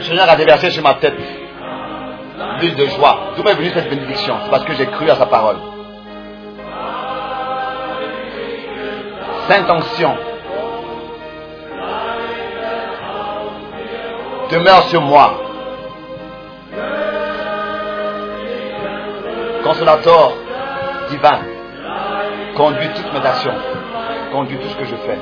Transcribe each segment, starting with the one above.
Seigneur a déversé sur ma tête l'huile de joie. D'où m'est venue cette bénédiction? C'est parce que j'ai cru à sa parole. Sainte onction. Demeure sur moi. Consolateur divin. Conduis toutes mes actions. Conduis tout ce que je fais.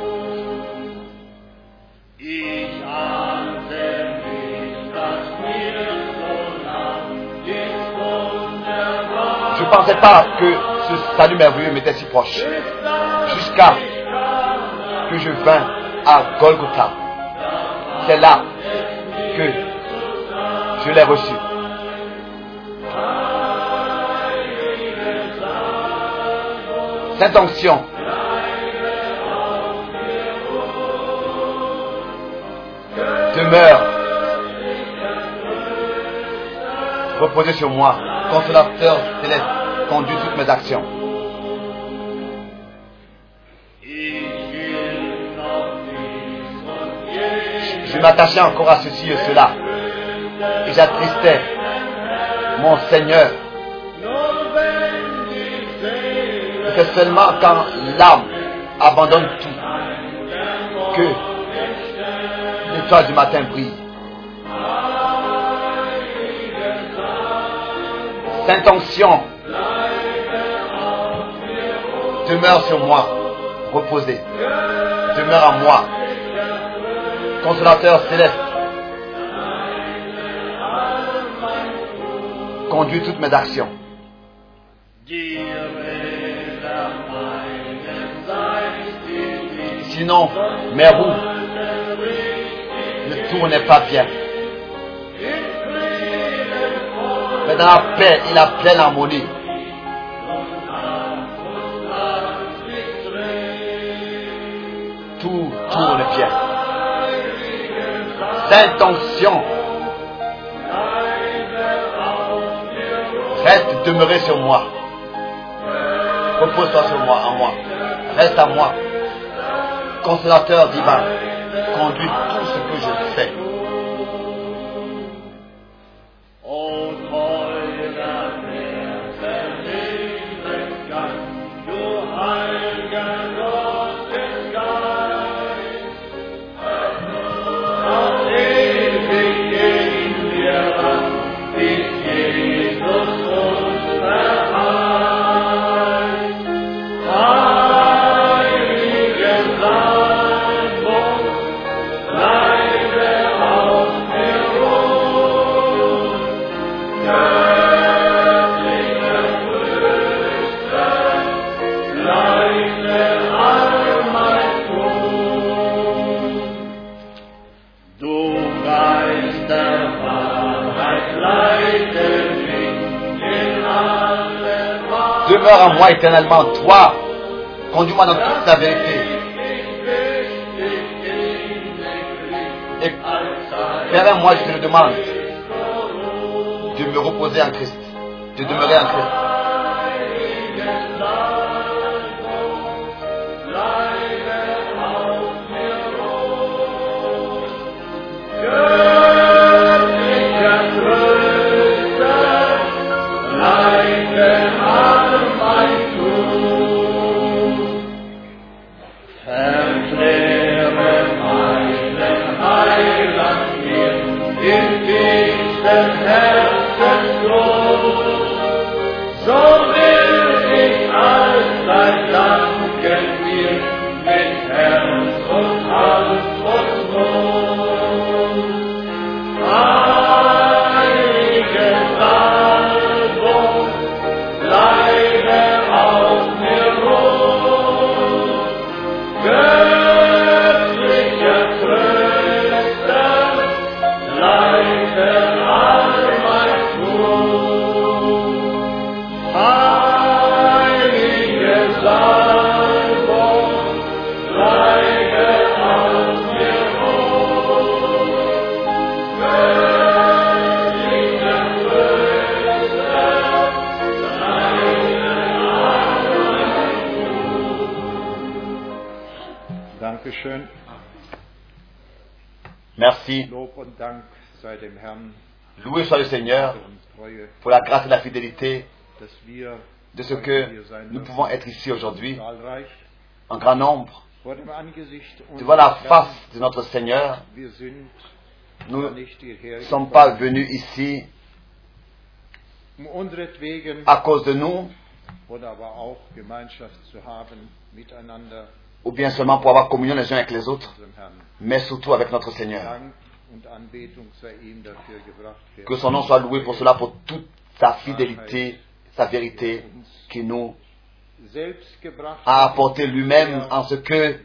Je ne pensais pas que ce salut merveilleux m'était si proche. Jusqu'à que je vins à Golgotha. C'est là que je l'ai reçu. Cette onction demeure reposez sur moi, consolateur céleste, conduis toutes mes actions. Je m'attachais encore à ceci et cela. Et j'attristais mon Seigneur. C'est seulement quand l'âme abandonne tout que l'étoile du matin brille. Sainte onction demeure sur moi, reposez. Demeure en moi. Consolateur céleste, conduis toutes mes actions. Sinon, mes roues ne tournaient pas bien. Mais dans la paix et la pleine harmonie, tout tourne bien. Onction, reste demeurer sur moi. Repose-toi sur moi, en moi. Reste à moi. Consolateur divin, conduis tout ce que je fais. Demeure en moi éternellement, toi. Conduis-moi dans toute la vérité. Et Père, moi je te demande de me reposer en Christ, de demeurer en Christ. Loué soit le Seigneur Treue, pour la grâce et la fidélité de ce que nous pouvons être ici aujourd'hui. En grand nombre. Devant la face de notre Seigneur. Nous ne sommes pas venus ici um à cause de nous ou bien seulement pour avoir communion les uns avec les autres, mais surtout avec notre Seigneur. Que son nom soit loué pour cela, pour toute sa fidélité, sa vérité qui nous a apporté lui-même en ce que,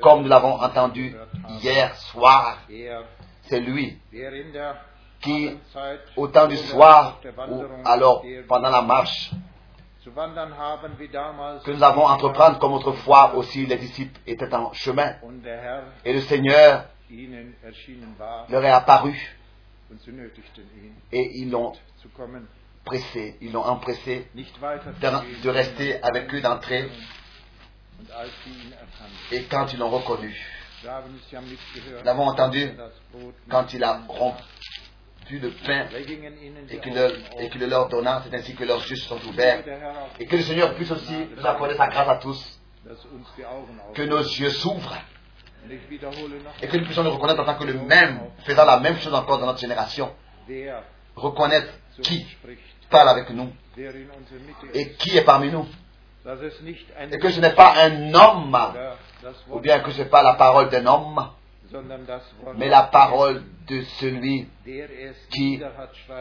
comme nous l'avons entendu hier soir, Er, c'est lui qui, au temps du soir, ou alors pendant la marche, que nous avons entreprendre comme autrefois aussi les disciples étaient en chemin. Et le Seigneur leur est apparu. et ils l'ont pressé, ils l'ont empressé de, rester avec eux erkannten, et quand ils l'ont reconnu, l'avons entendu quand il a rompu le pain et qu'il qu'il le leur donna, c'est ainsi que leurs yeux sont ouverts. Et que le Seigneur puisse aussi nous accorder sa grâce à tous, que nos yeux s'ouvrent Et que nous puissions nous reconnaître en tant que le même, faisant la même chose encore dans notre génération. Reconnaître qui parle avec nous et qui est parmi nous. Et que ce n'est pas un homme, ou bien que ce n'est pas la parole d'un homme, mais la parole de celui qui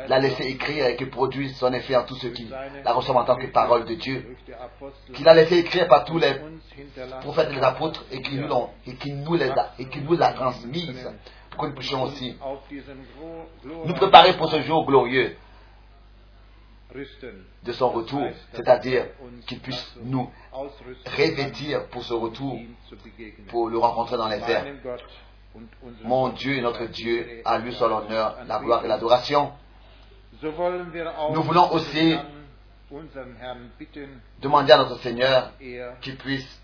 l'a laissé écrire et qui produit son effet en tous ceux qui la reçoivent en tant que parole de Dieu, durch die Apostel qu'il a laissé écrire par tous les prophètes et les apôtres et qui nous l'ont et qui nous les a et qui nous l'a transmise pour que nous puissions aussi nous préparer pour ce jour glorieux de son retour, c'est-à-dire qu'il puisse nous revêtir pour ce retour, zu begegnen. pour le rencontrer dans les airs. Mon Dieu et notre Dieu, à lui soit l'honneur, la gloire et l'adoration. Nous voulons aussi Demander à notre Seigneur qu'il puisse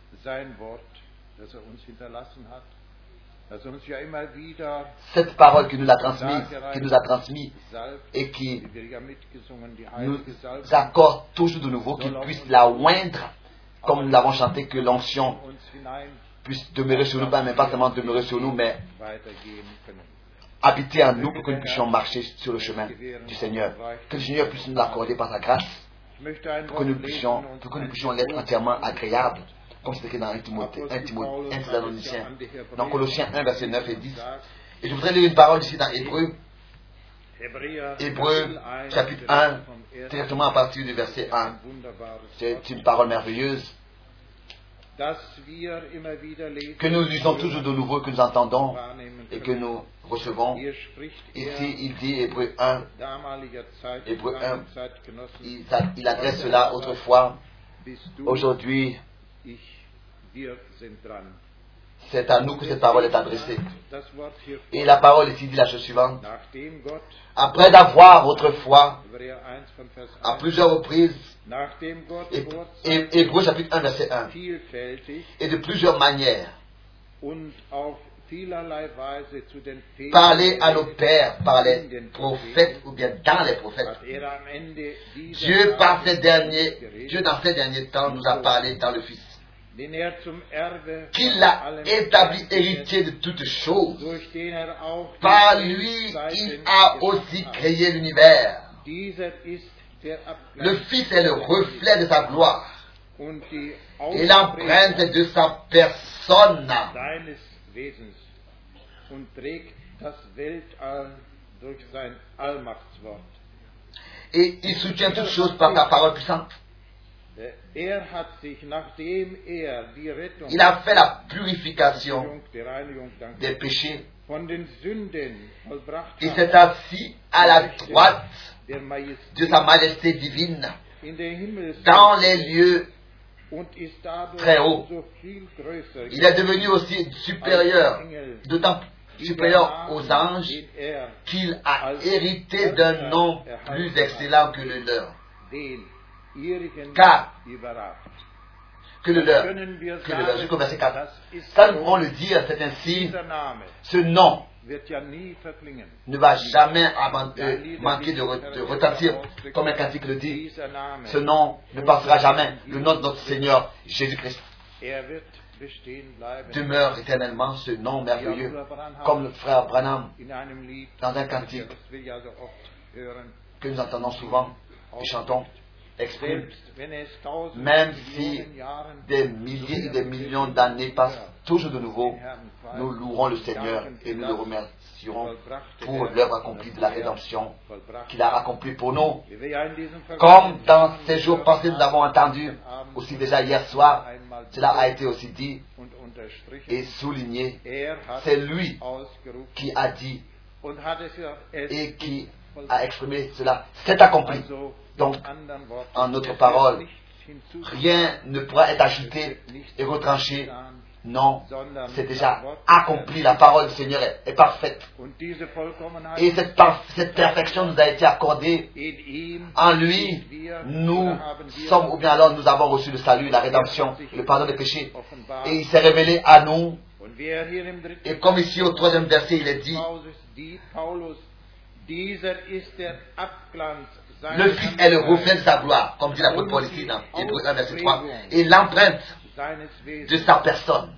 cette parole qui nous a transmise, transmis et qui nous accorde toujours de nouveau, qu'il puisse la oindre, comme nous l'avons chanté, que l'onction uns hinein puisse demeurer sur nous, pas, mais pas seulement demeurer sur nous, mais habiter en nous pour que nous puissions marcher sur le chemin du Seigneur. Que le Seigneur puisse nous l'accorder par sa grâce, pour que nous puissions, pour que nous puissions Wort entièrement lesen. agréable, comme c'est écrit dans 1 Timothée, 1 Timothée, 1 Thessaloniciens, dans Colossiens 1, versets 9 et 10. Et je voudrais lire une parole ici dans Hébreu, Hébreu, chapitre 1, directement à partir du verset 1. C'est une parole merveilleuse que nous lisons toujours de nouveau, que nous entendons et que nous recevons. Ici, il dit, Hébreu 1, Hébreu 1, il, il adresse cela autrefois. Aujourd'hui, c'est à nous que cette parole est adressée. Et la parole ici dit la chose suivante. Après avoir autrefois, Hebräer 1 von Vers à 1, plusieurs reprises, nachdem Gott Hé- vorzeitig Hé- Hébreu chapitre 1, verset 1, vielfältig et de plusieurs manières, parler à nos pères par les prophètes ou bien dans les prophètes. er Dieu, par ces derniers, Dieu dans ces derniers temps nous a parlé dans le Fils, er qu'il l'a établi héritier de toutes choses. er Par lui, il a aussi créé l'univers. Le Fils est le reflet de sa gloire et l'empreinte de sa personne. Et il soutient toutes choses par sa parole puissante. Er er Il a fait la purification des péchés. Il s'est assis à la droite de sa majesté divine dans les lieux. très haut. so viel größer Il est devenu aussi supérieur, d'autant supérieur aux anges er qu'il a hérité d'un nom plus excellent que le leur. Car- que le leur. Que le leur. Jusqu'au verset 4. das ist Ça, nous pouvons le dire, c'est ainsi. Ce nom ne va jamais euh, manquer de, re- de retentir, comme un cantique le dit. Ce nom ne passera jamais. Le nom de notre Seigneur Jésus-Christ. Demeure éternellement, ce nom merveilleux. Comme le frère Branham, dans un cantique. Que nous entendons souvent et chantons, exprime Même si des milliers et des millions d'années passent toujours de nouveau, nous louerons le Seigneur et nous le remercierons pour l'œuvre accomplie de la rédemption qu'il a accomplie pour nous. Comme dans ces jours passés, nous l'avons entendu, aussi déjà hier soir, cela a été aussi dit et souligné. C'est lui qui a dit et qui a exprimé cela. C'est accompli. Donc, en es parole, Rien ne pourra être ajouté et retranché. Non, c'est déjà accompli. La parole du Seigneur est, parfaite. Et cette, cette perfection nous a été accordée en lui. Nous sommes, ou bien alors nous avons reçu le salut, la rédemption, le pardon des péchés. Et il s'est révélé à nous. Et comme ici au troisième verset, il est dit, Le Fils est le reflet de sa gloire, comme dit l'apôtre Paul ici dans Hébreux 1, verset 3, et l'empreinte de sa personne.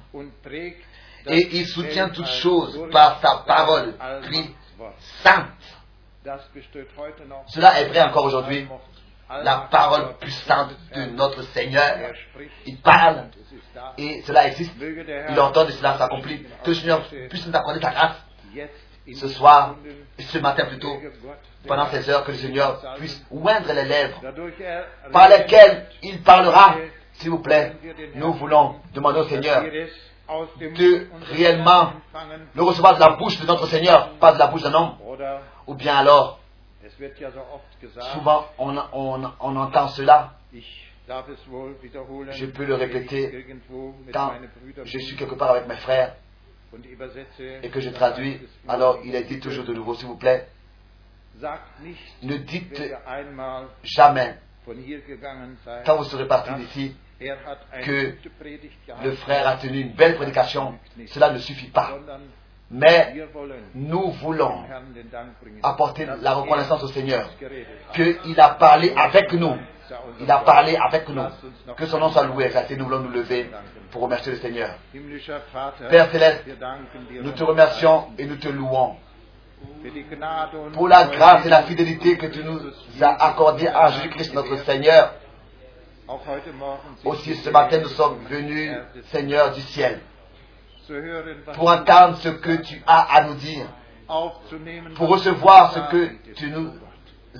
Et il soutient toutes choses par sa parole, sainte. Cela est vrai encore aujourd'hui. La parole puissante de notre Seigneur. Il parle et cela existe. Il entend et cela s'accomplit. Que le Seigneur puisse nous accorder sa grâce ce soir, ce matin plutôt, pendant ces heures, que le Seigneur puisse oindre les lèvres par lesquelles il parlera. S'il vous plaît, nous voulons demander au Seigneur de réellement le recevoir de la bouche de notre Seigneur, pas de la bouche d'un homme. Ou bien alors, souvent on, on- entend cela Je peux le répéter quand je suis quelque part avec mes frères et que je traduis. Alors il est dit toujours de nouveau, s'il vous plaît, ne dites jamais, quand vous serez partis dass d'ici, er que le frère a tenu une belle prédication. Cela ne suffit pas. Mais nous voulons apporter la er reconnaissance au Seigneur, qu'il a parlé avec nous. Il a parlé avec nous. Que son nom soit loué, exalté. Nous voulons nous lever pour remercier le Seigneur. Père céleste, Nous te remercions et nous te louons pour la grâce et la fidélité que tu nous as accordée à Jésus-Christ notre Seigneur. Aussi ce matin, nous sommes venus, Seigneur du ciel, pour entendre ce que tu as à nous dire, pour recevoir ce que tu nous Es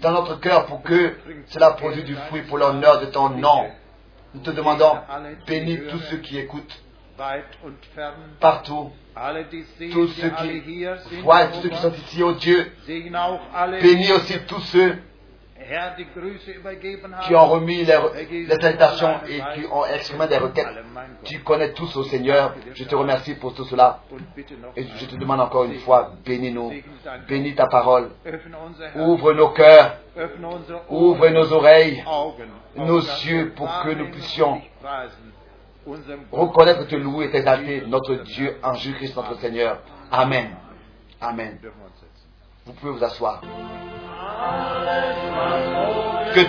dans notre cœur pour que cela produise du fruit pour l'honneur de ton nom. Nous te demandons, bénis tous ceux qui écoutent partout, tous ceux qui voient, tous ceux qui sont ici, oh Dieu. Bénis aussi tous ceux qui ont remis les, les salutations et qui ont exprimé des requêtes. Tu connais tous, au Seigneur. Je te remercie pour tout cela. Et je te demande encore une fois, bénis-nous. Bénis ta parole. Ouvre nos cœurs. Ouvre nos oreilles. Nos yeux pour que nous puissions Reconnaître, te louer et t'exalter, notre Dieu, en Jésus-Christ, notre Seigneur. Amen. Amen. Vous pouvez vous asseoir. Que,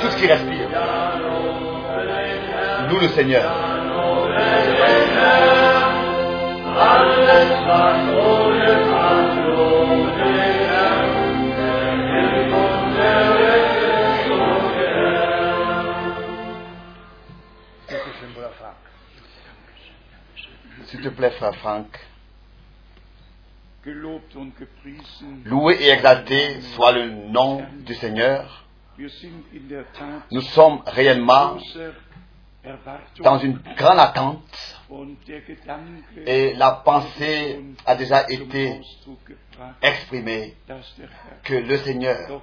tout ce qui respire loue le Seigneur. S'il te plaît, frère Franck. Loué et exalté soit le nom du Seigneur. Nous sommes réellement dans une grande attente. Et la pensée a déjà été exprimée. que le Seigneur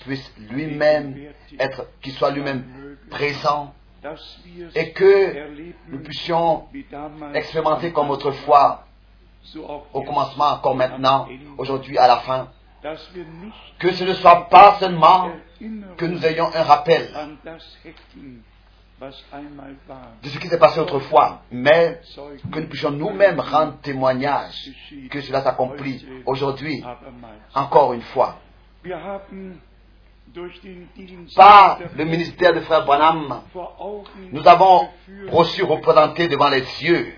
puisse lui-même être, qu'il soit lui-même présent. et que nous puissions expérimenter comme autrefois, au commencement, comme maintenant, aujourd'hui à la fin, que ce ne soit pas seulement que nous ayons un rappel de ce qui s'est passé autrefois, mais que nous puissions nous-mêmes rendre témoignage que cela s'accomplit aujourd'hui, encore une fois. Par le ministère de Frère Branham, nous avons reçu représenté devant les cieux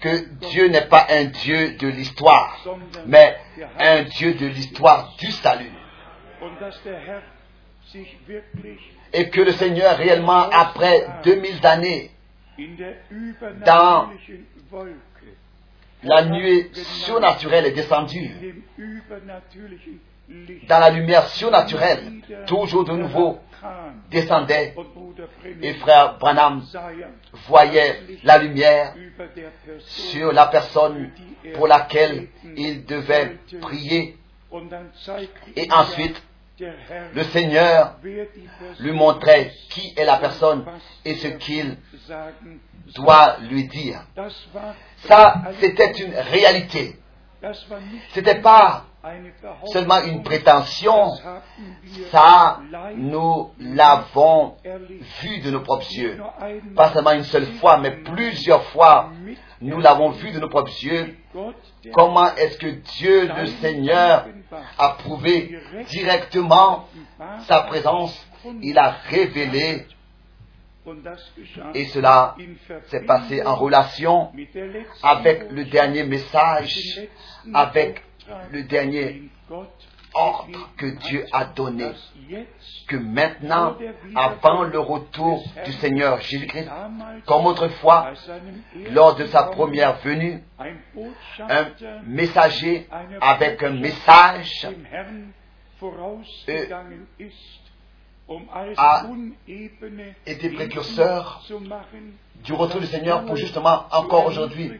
que Dieu n'est pas un Dieu de l'histoire, mais un Dieu de l'histoire du salut. Et que le Seigneur réellement, après 2000 années, Wolke, la nuée surnaturelle est descendue dans la lumière surnaturelle, toujours de nouveau descendait et frère Branham voyait la lumière sur la personne pour laquelle il devait prier et ensuite le Seigneur lui montrait qui est la personne et ce qu'il doit lui dire. Ça, c'était une réalité. C'était pas seulement une prétention. Ça, nous l'avons vu de nos propres yeux. Pas seulement une seule fois, mais plusieurs fois, nous l'avons vu de nos propres yeux. Comment est-ce que Dieu, le Seigneur, a prouvé directement sa présence? Il a révélé, et cela s'est passé en relation avec le dernier message, avec le dernier ordre que Dieu a donné. Que maintenant, avant le retour du Seigneur Jésus-Christ, comme autrefois, lors de sa première venue, un messager avec un message als a été précurseur du retour du Seigneur pour justement encore aujourd'hui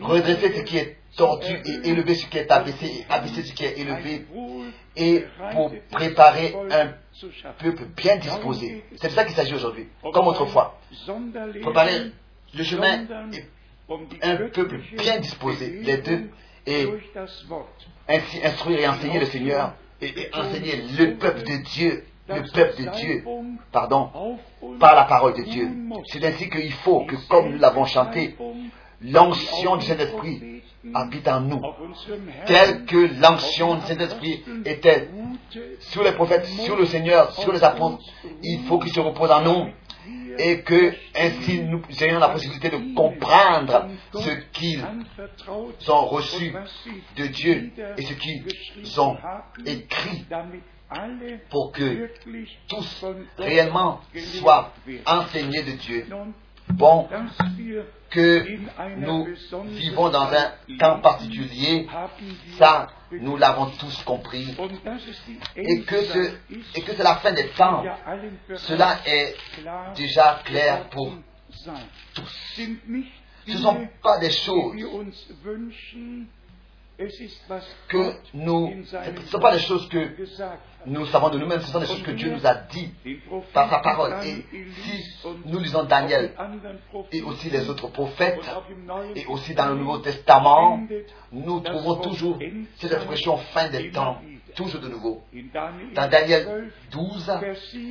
redresser ce qui est tordu et élever ce qui est abaissé et abaisser ce qui est élevé et pour préparer un peuple bien disposé. C'est de ça qu'il s'agit aujourd'hui, comme autrefois. Préparer le chemin et un peuple bien disposé, les deux, et ainsi instruire et enseigner le Seigneur et, enseigner le peuple de Dieu, le peuple de Dieu, pardon, par la parole de Dieu. C'est ainsi qu'il faut que, comme nous l'avons chanté, l'onction du Saint-Esprit habite en nous, telle que l'onction du Saint-Esprit était sur les prophètes, sur le Seigneur, sur les apôtres. Il faut qu'il se repose en nous et que ainsi nous ayons la possibilité de comprendre ce qu'ils ont reçu de Dieu et ce qu'ils ont écrit pour que tous réellement soient enseignés de Dieu. Bon, que nous vivons dans un temps particulier, ça, nous l'avons tous compris, et que ce- et que c'est la fin des temps. Cela est déjà clair pour tous. Ce ne sont pas des choses que nous, ce ne sont pas des choses que nous savons de nous-mêmes, ce sont des choses que Dieu nous a dit par sa parole. Et si nous lisons Daniel et aussi les autres prophètes, et aussi dans le Nouveau Testament, nous trouvons toujours cette expression fin des temps, toujours de nouveau. Dans Daniel 12,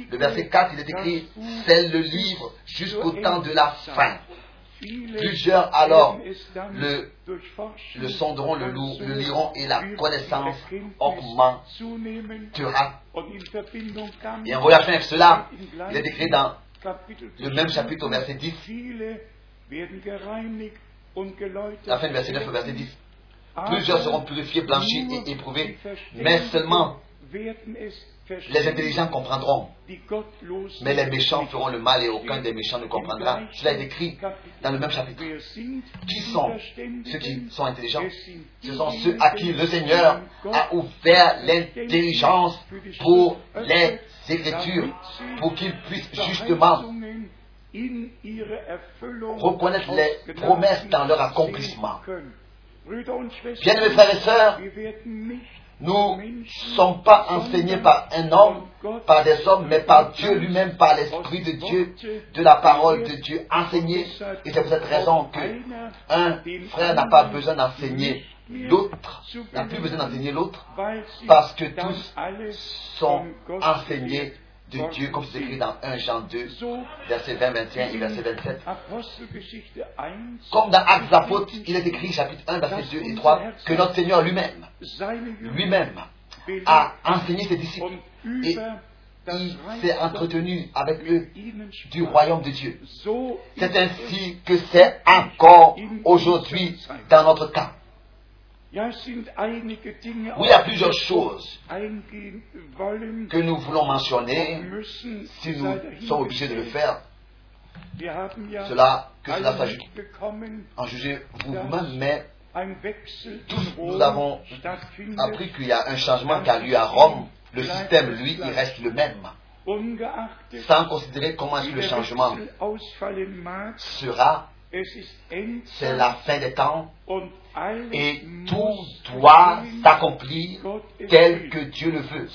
le verset 4, il est écrit, c'est le livre jusqu'au temps de la fin. Plusieurs alors le, le sonderont, le, lou- le liront et la connaissance augmentera. Et en relation avec cela, il est écrit dans le même chapitre au verset 10, la fin du verset 9 au verset 10. Plusieurs seront purifiés, blanchis et éprouvés, mais seulement les intelligents comprendront. Mais les méchants feront le mal et aucun des méchants ne comprendra. Cela est écrit dans le même chapitre. Qui sont ceux qui sont intelligents Ce sont ceux à qui le Seigneur a ouvert l'intelligence pour les Écritures, pour qu'ils puissent justement reconnaître les promesses dans leur accomplissement. Bien-aimés frères et sœurs, nous ne sommes pas enseignés par un homme, par des hommes, mais par Dieu lui-même, par l'Esprit de Dieu, de la parole de Dieu enseignée. Et c'est pour cette raison que un frère n'a pas besoin d'enseigner l'autre n'a plus besoin d'enseigner l'autre parce que tous sont enseignés de Dieu, comme c'est écrit dans 1 Jean 2, verset 20, 21 et verset 27. Comme dans Actes Apôtres, il est écrit, chapitre 1, verset 2 et 3, que notre Seigneur lui-même, lui-même, a enseigné ses disciples et il s'est entretenu avec eux du royaume de Dieu. C'est ainsi que c'est encore aujourd'hui dans notre temps. Oui, il y a plusieurs choses que nous voulons mentionner si nous sommes obligés de le faire. Cela, que cela s'ajoute. En jugez vous-même, mais tous nous avons appris qu'il y a un changement qui a lieu à Rome. Le système, lui, il reste le même. Sans considérer comment le changement sera, c'est la fin des temps et tout doit s'accomplir tel que Dieu le veut.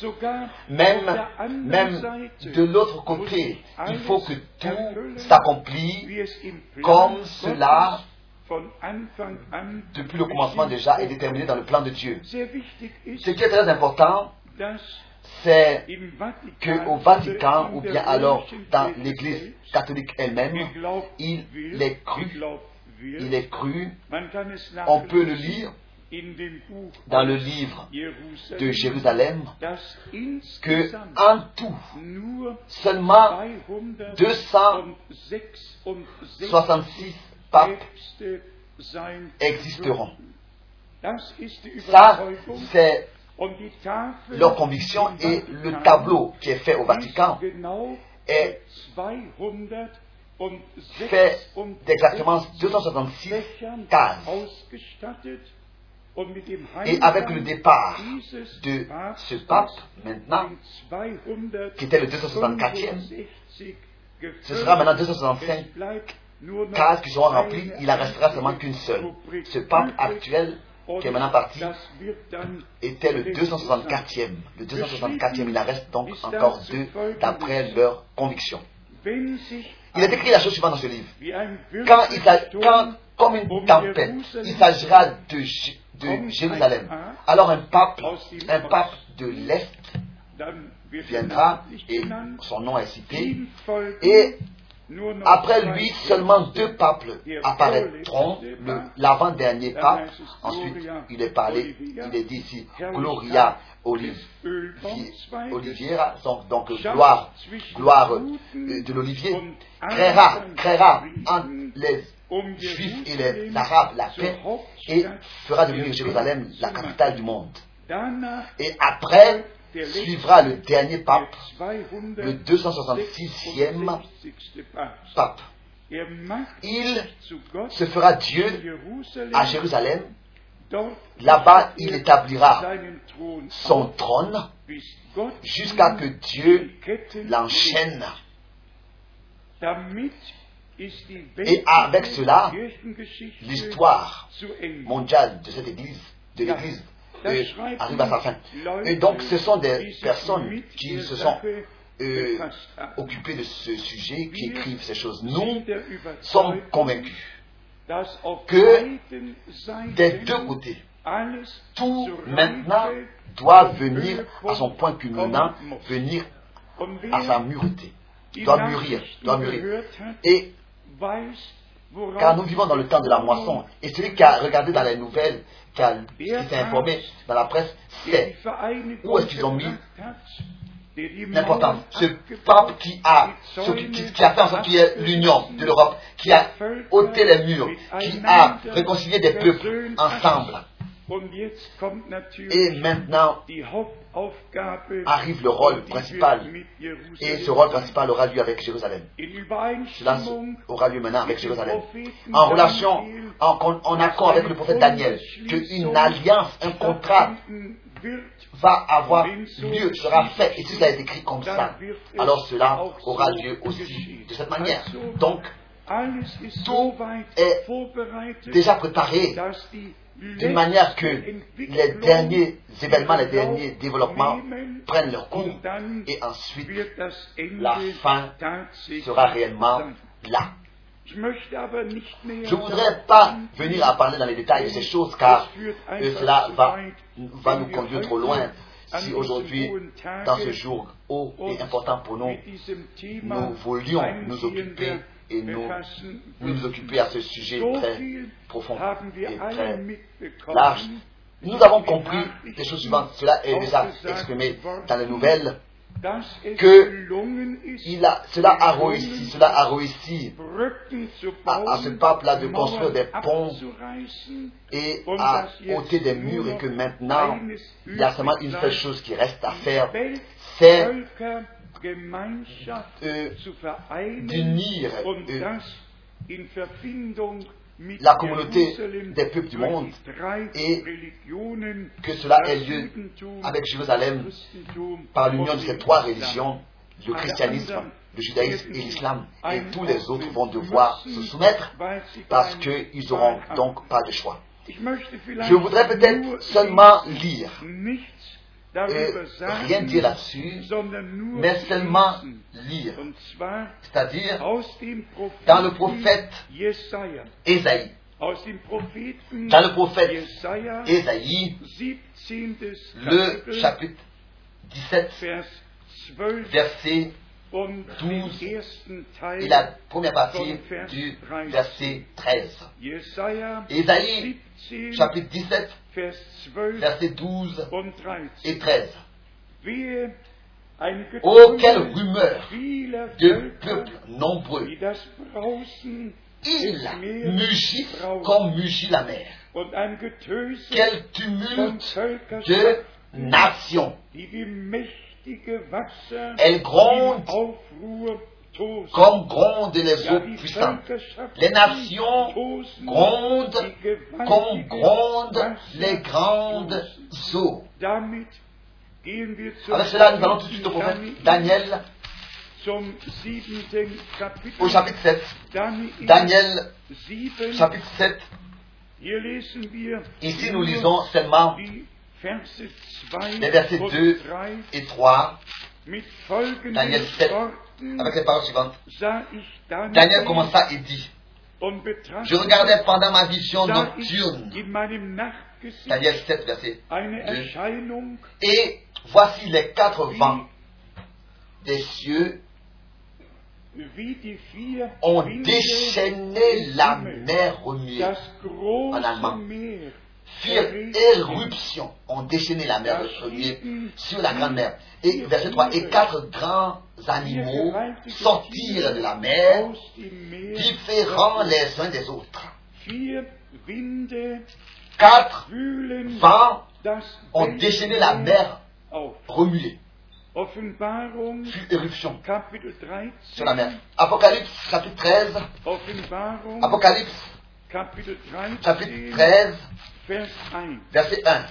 Même, même de l'autre côté, il faut que tout s'accomplisse comme cela depuis le commencement déjà est déterminé dans le plan de Dieu. Ce qui est très important, c'est qu'au Vatican, ou bien alors dans l'Église catholique elle-même, il est cru, il est cru, on peut le lire dans le livre de Jérusalem, que en tout, seulement 266 papes existeront. Ça, c'est leur conviction et le tableau qui est fait au Vatican est fait d'exactement 266 cases. Et avec le départ de ce pape, maintenant, qui était le 264e, ce sera maintenant 265 cases qui seront remplies, il en restera seulement qu'une seule. Ce pape actuel qui est maintenant parti, était le 264e. Le 264e, il en reste donc encore deux d'après leur conviction. Il est écrit la chose suivante dans ce livre. Quand, il quand comme une tempête, il s'agira de, de Jérusalem, alors un pape, un pape de l'Est viendra et son nom est cité. et après lui, seulement deux papes apparaîtront. L'avant-dernier pape, ensuite, il est parlé, il est dit ici, Gloria Oliviera, donc gloire, gloire de l'olivier, créera, créera entre les Juifs et les Arabes la paix et fera devenir Jérusalem la capitale du monde. Et après, suivra le dernier pape, le 266e pape. Il se fera Dieu à Jérusalem. Là-bas, il établira son trône jusqu'à que Dieu l'enchaîne. Et avec cela, l'histoire mondiale de cette église, de l'église, arrive à sa fin. Et donc, ce sont des personnes qui se sont euh, occupées de ce sujet, qui écrivent ces choses. Nous sommes convaincus que des deux côtés, tout maintenant doit venir à son point culminant, venir à sa mureté, doit mûrir, doit mûrir. Et car nous vivons dans le temps de la moisson. Et celui qui a regardé dans les nouvelles, qui, s'est informé dans la presse, sait où est-ce qu'ils ont mis l'importance. Ce pape qui a, qui, a fait en sorte qu'il y ait l'union de l'Europe, qui a ôté les murs, qui a réconcilié des peuples ensemble. Et maintenant arrive le rôle principal. Et ce rôle principal aura lieu avec Jérusalem. Cela aura lieu maintenant avec Jérusalem. En relation, en, accord avec le prophète Daniel, qu'une alliance, un contrat va avoir lieu, sera fait, et si cela est écrit comme ça, alors cela aura lieu aussi de cette manière. Donc, tout est déjà préparé d'une manière que les derniers événements, les derniers développements prennent leur cours et ensuite la fin sera réellement là. Je ne voudrais pas venir à parler dans les détails de ces choses car euh, cela va, va nous conduire trop loin si aujourd'hui, dans ce jour haut et important pour nous, nous voulions nous occuper et nous, nous occuper à ce sujet très profond et très large. Nous avons compris les choses suivantes. Cela est déjà exprimé dans les nouvelles. que Il a, cela a réussi, cela a réussi à- à ce peuple-là de construire des ponts et à ôter des murs et que maintenant, il y a seulement une seule chose qui reste à faire, c'est euh, d'unir euh, la communauté des peuples du monde et que cela ait lieu avec Jérusalem par l'union de ces trois religions, le christianisme, le judaïsme et l'islam, et tous les autres vont devoir se soumettre parce qu'ils n'auront donc pas de choix. Je voudrais peut-être seulement lire et rien dire là-dessus, mais seulement lire, c'est-à-dire dans le prophète. Ésaïe. Dans le prophète Ésaïe, 17. le chapitre 17, Vers 12 verset und 12 den ersten Teil et la première partie du verset 13. Jesaja Ésaïe, 17, chapitre 17, Vers 12 verset 12 und 13. et 13. Wehe, ein Oh, quelle rumeur de peuples nombreux. wie das Brausen Il mugit comme mugit la mer. Quel tumulte de nations. Elles grondent. Comme grondent les eaux puissantes. Les nations grondent comme grondent les grandes eaux. Avec cela, nous allons tout de suite au prophète Daniel au chapitre 7. Daniel, Daniel, 7. chapitre 7. Hier lesen wir Ici, nous lisons seulement die Verse 2 les versets und 2 3 et 3 mit folgenden Daniel 7 Worten avec les paroles suivantes. Daniel, commença et dit Je regardais pendant ma vision nocturne. Daniel 7, verset eine 2. Erscheinung Et voici les quatre vents des cieux ont déchaîné la mer das große En allemand. Firent éruption, ont déchaîné la mer remuée sur la grande mer. Et verset 3, et quatre grands animaux sortirent de la mer, différents les uns des autres. Quatre vents ont déchaîné la mer remuée, fut éruption. Kapitel 13 sur la mer. Apocalypse chapitre 13, Offenbarung Apocalypse Kapitel 13 chapitre 13, Vers 1 verset 1.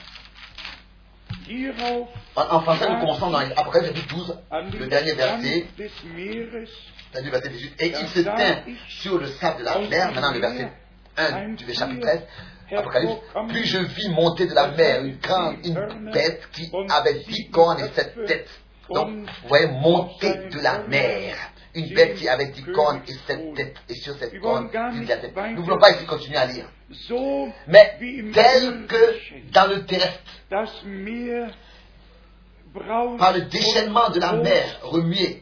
Hierauf En, en français, nous commençons dans Apocalypse chapitre 12, an le dernier verset, des Meeres c'est-à-dire verset 18. Et il se tint sur le sable de la mer, maintenant le verset 1 du chapitre 13, Apocalypse, puis je vis monter de la mer une grande, une bête qui avait dix cornes et sept têtes. Donc, vous voyez, monter de la mer. Une bête qui avait dix cornes et sept têtes. Et sur cette corne, il y a tête. Nous ne voulons pas ici continuer à lire. so Mais tel que dans le terrestre, par le déchaînement de la mer remuée,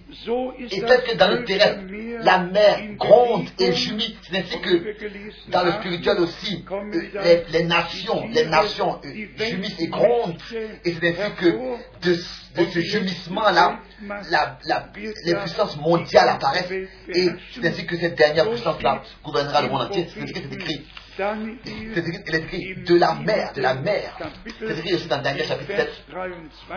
et tel que dans le terrestre, la mer gronde et gémit. C'est ainsi que dans le spirituel aussi, euh, les, les nations, les nations euh, die gémissent et grondent. Et c'est ainsi que de, de ce gémissement-là, la, la, les puissances mondiales apparaissent. Et c'est ainsi que cette dernière puissance-là gouvernera le monde entier. C'est ainsi que c'est écrit. C'est écrit, de la mer, de la mer. C'est écrit aussi dans Daniel chapitre 7,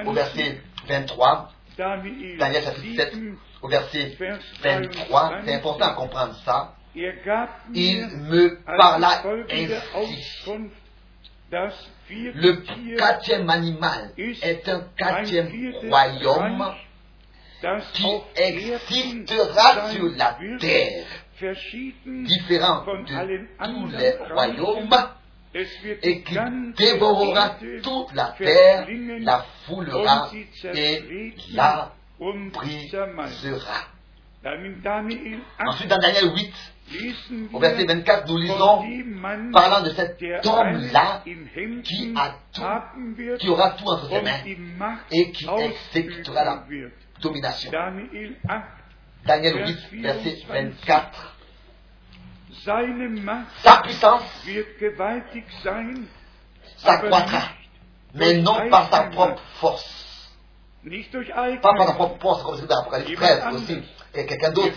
au verset 23. Daniel, chapitre 7, 7, au verset 23. C'est important à comprendre ça. Il me parla ainsi. Le quatrième animal est un quatrième royaume qui existera sur la terre, différent de tous les royaumes, et qui dévorera toute la terre, la foulera et la brisera. Dann in Daniel 8 Ensuite, dans Daniel 8, lesen au verset wir 24, nous lisons, parlant de cet homme-là, qui a tout, qui aura tout entre ses und mains, et qui exécutera la domination. Daniel 8, Daniel 8, verset 24. seine Macht Sa puissance s'accroîtra, mais non par sa propre force. Pas par sa propre force, comme c'est dans Apocalypse 13 aussi. Et quelqu'un d'autre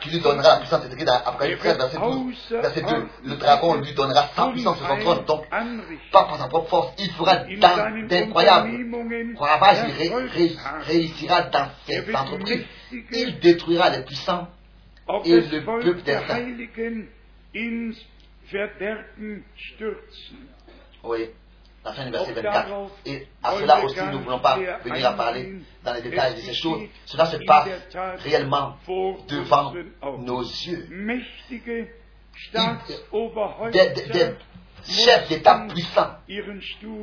qui lui donnera la puissance, c'est écrit dans Apocalypse 13, verset 12, verset 2. Le dragon lui donnera sa puissance sur son trône. Donc, pas par sa propre force, il fera d'incroyables ravages, il ré- ré- haben. réussira dans ses entreprises. Il détruira les puissants. et le peuple Saints. Stürzen. Oui, la fin du verset Auch 24. darauf Et à cela aussi, nous ne voulons pas venir à parler dans les détails de Es ces choses. Cela se passe réellement devant nos yeux. Des, Staatsoberhäupter des- des chefs d'État puissants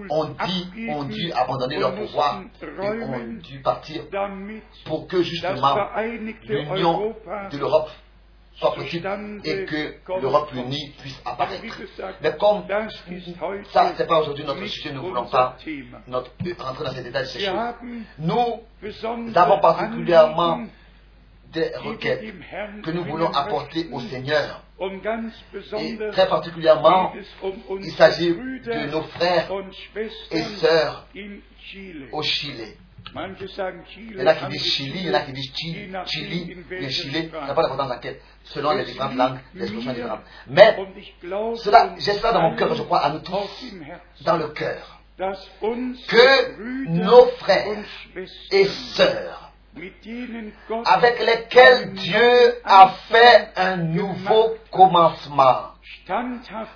ont dit, ont dû abandonner leur pouvoir et ont dû partir pour que justement l'union de l'Europe et que l'Europe unie puisse apparaître. Mais comme ça, c'est pas aujourd'hui notre sujet, nous ne voulons pas notre, rentrer dans ces détails de ces choses. Nous avons particulièrement des requêtes que nous voulons apporter au. Seigneur. Et très particulièrement, il s'agit de nos frères et sœurs au Chili. Il y en a qui disent Chili, il y en a qui disent Chili, Chili, welcher Chili, ça n'a pas d'importance laquelle, selon les Es différentes langues, les mir différentes. Mais cela, uns j'espère dans mon cœur, je crois à nous tous, dans le cœur, que nos frères et sœurs, avec lesquels Dieu a fait un nouveau commencement,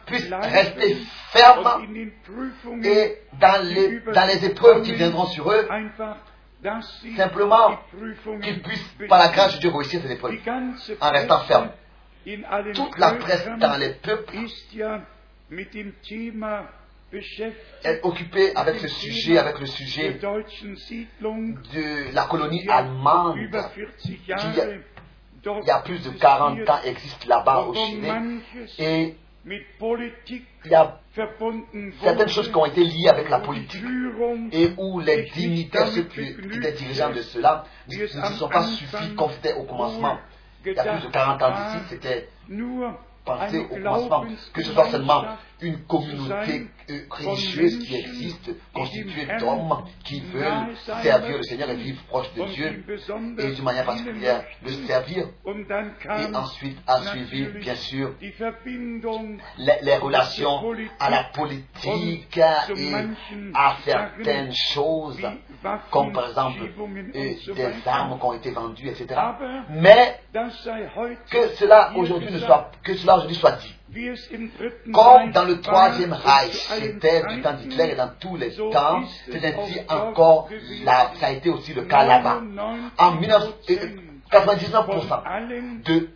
puissent rester fermes et dans les, dans les épreuves qui viendront sur eux, simplement qu'ils puissent, par la grâce de Dieu, réussir ces épreuves. En restant Presse ferme. in allen Toute la presse dans les peuples est occupée avec ce sujet, avec le sujet de la colonie allemande über 40 qui, il y a plus de 40 existiert ans, existe là-bas au Chili. Et il y a certaines choses qui ont été liées avec la politique et où les dignitaires, ceux qui, étaient dirigeants de cela, ne, ne se sont pas suffis comme c'était au commencement. Il y a plus de 40 ans d'ici, c'était pensé au commencement que ce soit seulement une communauté euh, religieuse qui existe, constituée d'hommes qui veulent servir le Seigneur et vivre proche de Dieu et d'une manière particulière le servir. Et ensuite a suivi, bien sûr, les, les relations à la politique et à certaines choses, comme par exemple euh, des armes qui ont été vendues, etc. Mais que cela aujourd'hui ne gesagt, soit, que cela aujourd'hui soit dit. Comme dans le troisième Reich, allen c'était du temps d'Hitler et dans tous les temps, c'est ainsi encore, là, ça a été aussi le cas là-bas. 99% En 19, euh, 99% von allen, de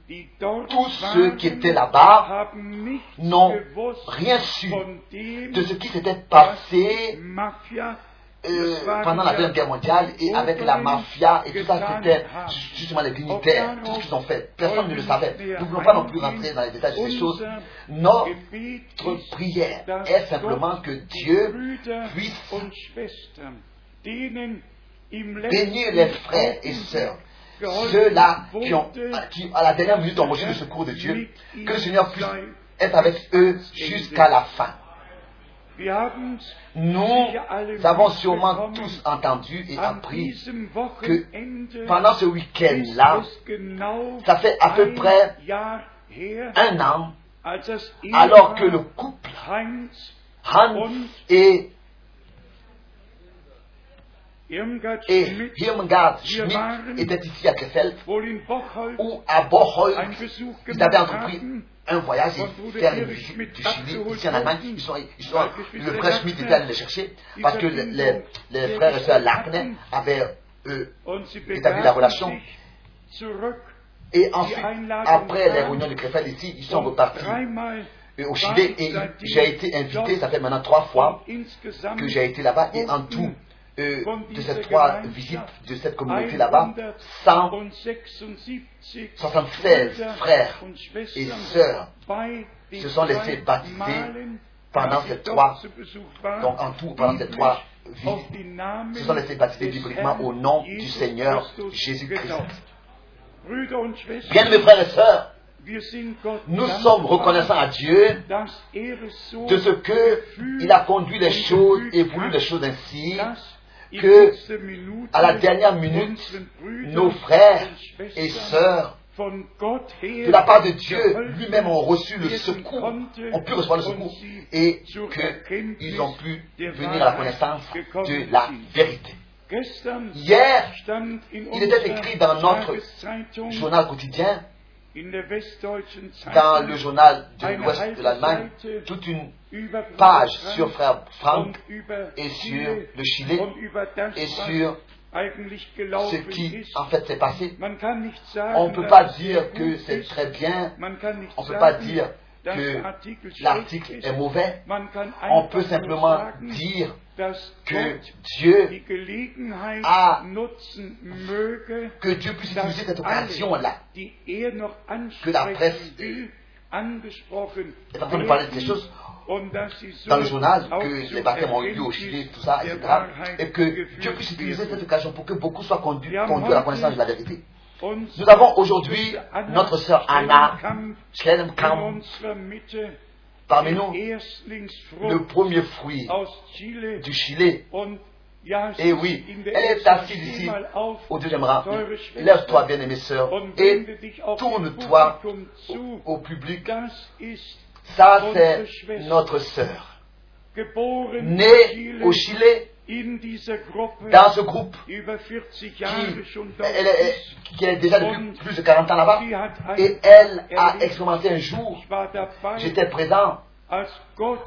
tous ceux qui étaient là-bas n'ont rien su de ce qui s'était passé euh, pendant la Deuxième Guerre mondiale et avec la mafia et tout ça, c'était justement les dignitaires, tout ce qu'ils ont fait. Personne ne le savait. Nous ne voulons pas non plus rentrer dans les détails de ces choses. Notre prière est simplement que die Dieu puisse bénir les frères et sœurs, ceux-là qui, ont, qui, à la dernière minute, ont reçu le secours de Dieu, que le Seigneur puisse être avec eux jusqu'à la fin. Nous avons sûrement tous entendu et appris que pendant ce week-end-là, ça fait à peu près un an, alors que le couple Hans et, et Irmgard Schmidt étaient ici à Krefeld, ou à Bocholt, ils avaient entrepris un voyage et faire une visite Schmidt du Chili ici en Allemagne. Ils sont, ils sont, le frère Schmidt était allé les chercher parce que les, frères et sœurs hatten avaient eux, établi la relation. Et ensuite, après les réunions de Krefeld ici, ils sont repartis euh, au Chili et j'ai été invité, ça fait maintenant trois fois que j'ai été là-bas et en tout, euh, de ces trois visites de cette communauté là-bas, 176 176 frères et sœurs se sont laissés baptiser pendant ces trois, donc en tout, pendant ces trois Namen se sont laissés baptiser bibliquement au nom du Seigneur Jésus-Christ. Bien, mes frères et sœurs, nous sommes reconnaissants à Dieu de ce que il a conduit les choses et voulu les choses ainsi que à la dernière minute, nos frères et sœurs de la part de Dieu lui-même ont reçu le secours, ont pu recevoir le secours et qu'ils ont pu venir à la connaissance de la vérité. Hier, il était écrit dans notre journal quotidien, dans le journal de l'Ouest de l'Allemagne, toute une page sur frère Frank et sur le Chili et sur ce qui en fait s'est passé. On ne peut pas dire que c'est très bien, on ne peut pas dire que l'article est mauvais, on peut simplement dire que Dieu, a- que Dieu puisse utiliser cette occasion-là. er Que la presse est en train de parler de ces choses dans le journal que les baptêmes ont eu lieu au Chili, tout ça, etc. Et que Dieu puisse utiliser cette occasion pour que beaucoup soient conduits, à la connaissance de la vérité. Nous avons aujourd'hui notre sœur Anna Stellenkamp parmi nous, le premier fruit du Chili. Et ist oui, elle est assise ici, au deuxième rang. Lève-toi, bien-aimée sœur, et tourne-toi zu. au public. Ça, c'est notre sœur. Née au Chili, dans ce groupe, über 40 Jahre qui, elle est, qui est déjà depuis plus de 40 ans là-bas. Et elle a expérimenté un jour, j'étais présent,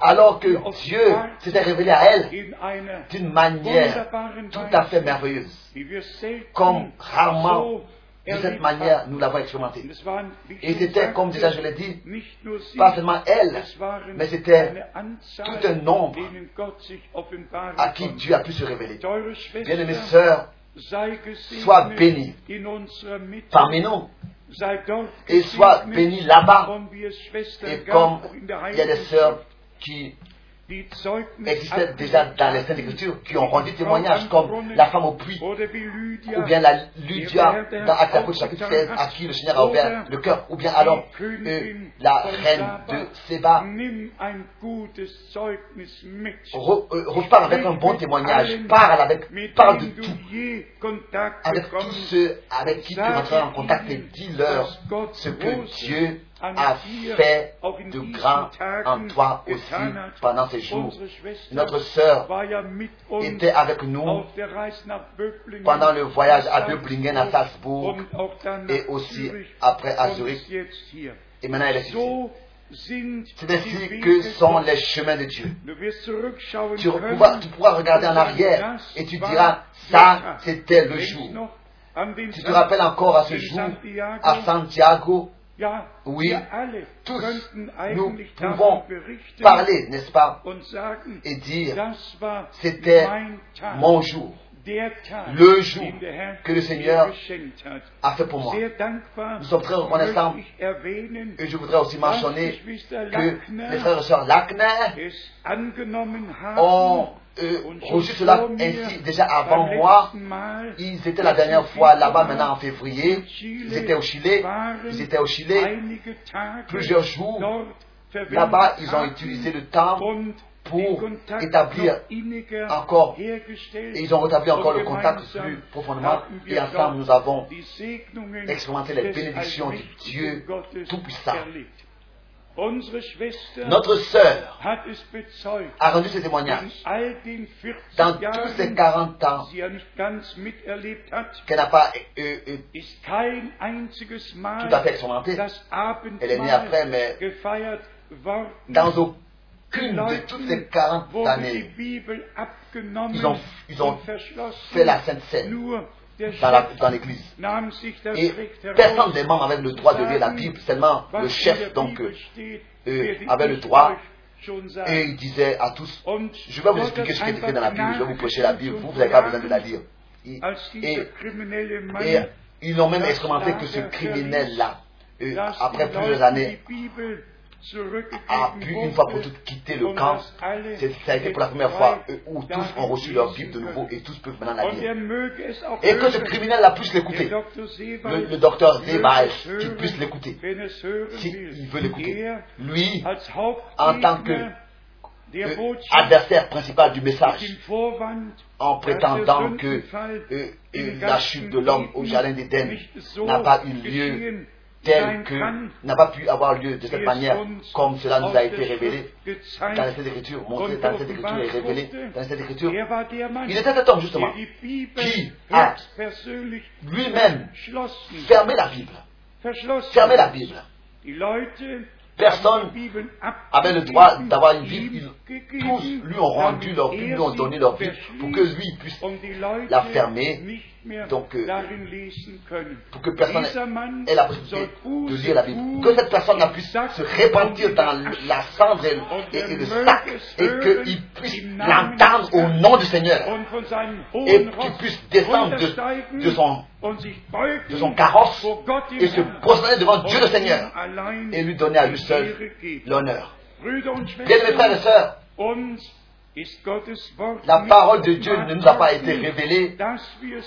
alors que Dieu s'était révélé à elle d'une manière tout à fait merveilleuse. Comme rarement, de cette manière, nous l'avons expérimenté. Et c'était, comme déjà je l'ai dit, pas seulement elle, mais c'était tout un nombre à qui. Dieu a pu se révéler. Bien-aimées sœurs, sois bénie parmi nous, et sois bénie là-bas. Et comme il y a des sœurs qui existaient déjà dans les Saintes Écritures, qui ont rendu témoignage, comme la femme au puits, ou bien la Lydia dans Actes chapitre 16, à qui le Seigneur a ouvert le cœur, ou bien alors euh, la reine de Séba re- euh, avec un bon témoignage, parle avec, parle de tout, avec tous ceux avec qui tu rentreras en contact et dis-leur ce que Dieu a fait de grand en toi aussi pendant ces jours. Notre sœur était avec nous pendant le voyage à Böblingen, à Salzbourg, et aussi après à Zurich, et maintenant elle est ici. C'est ainsi que sont les chemins de Dieu. Tu pourras, tu pourras regarder en arrière et tu diras, ça, c'était le jour. Tu te rappelles encore à ce jour, à Santiago, Oui, tous, nous pouvons parler, n'est-ce pas, et dire, c'était mon jour, le jour que le Seigneur a fait pour moi. Nous sommes très reconnaissants. Et je voudrais aussi mentionner que les frères et sœurs Lackner ont euh, reçu cela ainsi déjà avant moi. Ils étaient la dernière fois là-bas, maintenant en février. Ils étaient au Chili. Ils étaient au Chili. Plusieurs jours. Là-bas, ils ont utilisé le temps pour établir encore et ils ont rétabli encore le contact plus profondément. Et ensemble, nous avons expérimenté les bénédictions du Dieu Tout-Puissant. Notre sœur a rendu ses témoignages all den 40 dans tous ces 40 ans qu'elle n'a pas euh, euh, tout à fait expérimenté. Elle est née après, mais dans Die aucune de toutes ces 40 wurde die années, Ils ont- ils ont fait la Sainte Seine dans l'église. Et personne des membres avait le droit de lire la Bible, seulement le chef, donc, euh, euh, avait le droit. Et il disait à tous, je vais vous expliquer ce qui est écrit dans la Bible, je vais vous prêcher la Bible, vous, n'avez pas besoin de la lire. Et, et, ils ont même expérimenté que ce criminel-là, euh, après plusieurs années, a pu une fois pour toutes quitter le camp. Ça a été pour la première fois où tous ont reçu leur Bible de nouveau et tous peuvent maintenant la lire. Et que ce criminel-là puisse l'écouter. Le, docteur es qu'il puisse l'écouter. S'il veut l'écouter. Er Lui, en tant que euh, adversaire principal du message, en prétendant que euh, euh, la chute de l'homme au jardin d'Éden n'a pas eu lieu tel que n'a pas pu avoir lieu de cette manière comme cela nous a été révélé dans cette écriture, montré dans cette écriture et révélé dans cette écriture. Il était cet homme justement, qui a lui-même fermé la Bible, fermé la Bible. Personne avait le droit d'avoir une Bible. Ils- tous lui ont rendu leur Bible, lui ont donné leur Bible pour que lui puisse, la fermer, donc, euh, pour que personne ait la possibilité de lire la Bible. Que cette personne-là puisse Sack se répandir dans la cendre et, Und et- er et le sac et qu'il puisse l'entendre au nom du Seigneur et qu'il puisse descendre de, son, de son carrosse et se prosterner devant Dieu le Seigneur et lui donner à lui seul l'honneur. Bien mes frères et sœurs, la parole de Dieu ne nous a pas été révélée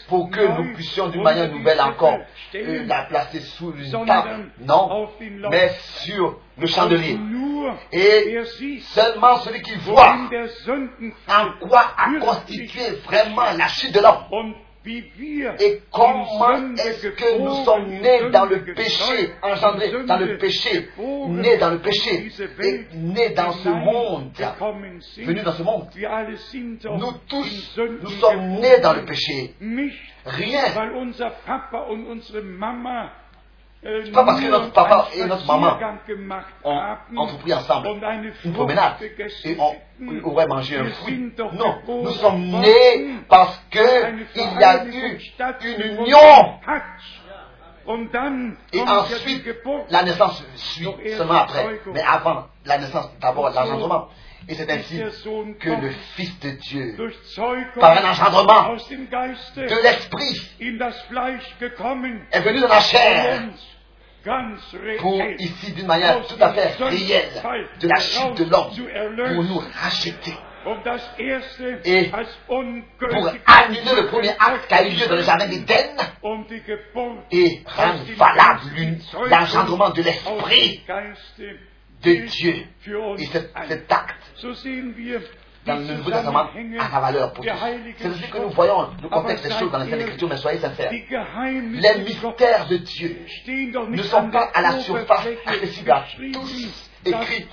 pour que nous puissions d'une manière nouvelle encore euh, la placer sous une table. Non, mais sur le chandelier. Et seulement celui qui voit en quoi a constitué vraiment la chute de l'homme. Et comment est-ce que nous sommes nés dans le péché, engendrés dans le péché, nés dans le péché, et nés dans ce monde, venus dans ce monde. Nous tous, nous sommes nés dans le péché. Rien. Äh, pas parce que notre papa et notre maman ont entrepris ensemble une promenade et on aurait mangé un fruit. Non, nous sommes nés parce que eine il y a eu une union. Et ensuite, la naissance suit seulement après. Mais avant la naissance, d'abord l'engendrement. Et c'est ainsi que le Fils de Dieu, par un engendrement de l'Esprit, est venu dans la chair pour ici d'une manière tout à fait réelle de la chute de l'homme pour nous racheter. Et pour annuler le premier acte qui a eu lieu dans le jardin d'Éden et rendre valable l'engendrement de l'Esprit de Dieu. Et cet, acte dans le Nouveau Testament a sa valeur pour tous. C'est ainsi que nous voyons le contexte des choses dans les Saintes Écritures, mais soyez sincères. Les mystères de Dieu ne sont pas à la surface accessibles à tous, écrits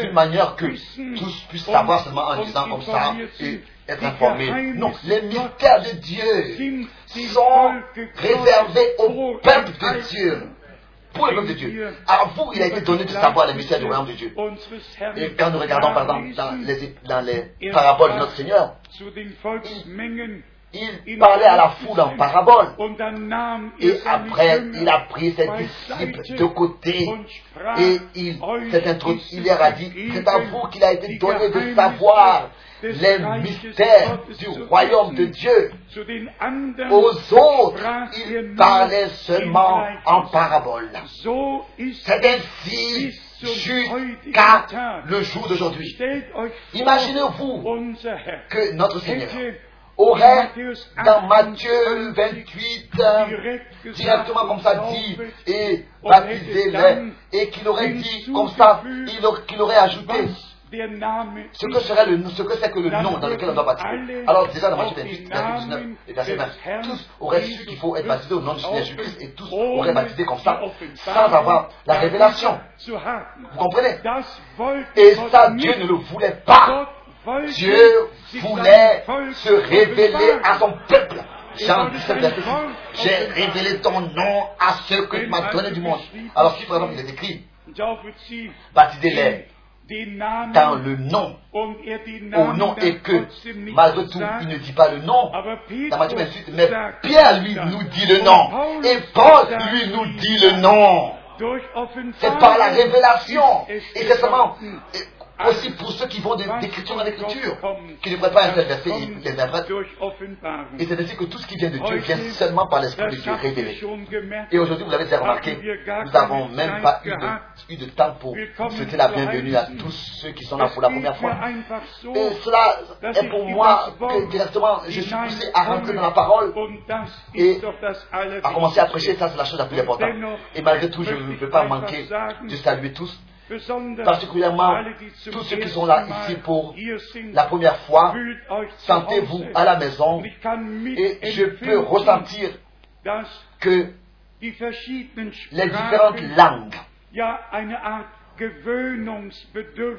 d'une manière que tous puissent savoir seulement en und disant comme ça et être informés. Non, les mystères de Dieu sont réservés au peuple de. Dieu. Pour le de Dieu. À vous, il a été donné de savoir les mystères du royaume de Dieu. Et quand nous regardons par exemple dans les, dans les paraboles de notre Seigneur, il parlait à la foule en parabole. Et après, il a pris ses disciples de côté et il s'est introduit, il leur a dit, c'est à vous qu'il a été donné de savoir les mystères du royaume de. Dieu. Aux autres, il parlait seulement en parabole. C'est es ainsi jusqu'à le jour d'aujourd'hui. Imaginez-vous que notre Seigneur aurait, dans Matthieu 28 28, euh, direkt gesagt, directement comme ça dit, et baptisé et qu'il aurait dit comme ça, qu'il aurait ajouté ce que serait le ce que c'est que le nom dans lequel on doit baptiser. Alors déjà dans Matthieu 28, verset 19 et verset 20, tous auraient su qu'il faut être baptisé au nom du Seigneur Jésus-Christ et tous auraient baptisé comme ça, sans avoir la révélation. Vous comprenez? Et ça. Dieu ne le voulait pas. Dieu voulait se révéler à son peuple. Jean 17, verset 6. J'ai révélé ton nom à ceux que tu m'as donné du monde. Alors si par exemple il est écrit, baptisez-les dans le nom, au nom et que malgré tout il ne dit pas le nom, dans Matthieu Petrus 28, mais Pierre lui nous dit le nom. Et Paul lui nous dit le nom. C'est par la révélation. Et es c'est seulement aussi pour ceux qui vont d'écriture en écriture, qui ne prennent pas et ils interprètent. Et c'est ainsi que tout ce qui vient de Dieu vient seulement par l'Esprit de Dieu révélé. Et aujourd'hui, vous l'avez déjà remarqué, nous n'avons même pas eu de, temps pour souhaiter la bienvenue à tous ceux qui sont là pour la première fois. Et cela est pour moi directement, je suis poussé à rentrer dans la parole, et à commencer à prêcher, ça c'est la chose la plus importante. Et malgré tout, je ne veux pas manquer de saluer tous, particulièrement tous ceux qui sont là ici pour la première fois. Sentez-vous à la maison et je peux ressentir que les différentes langues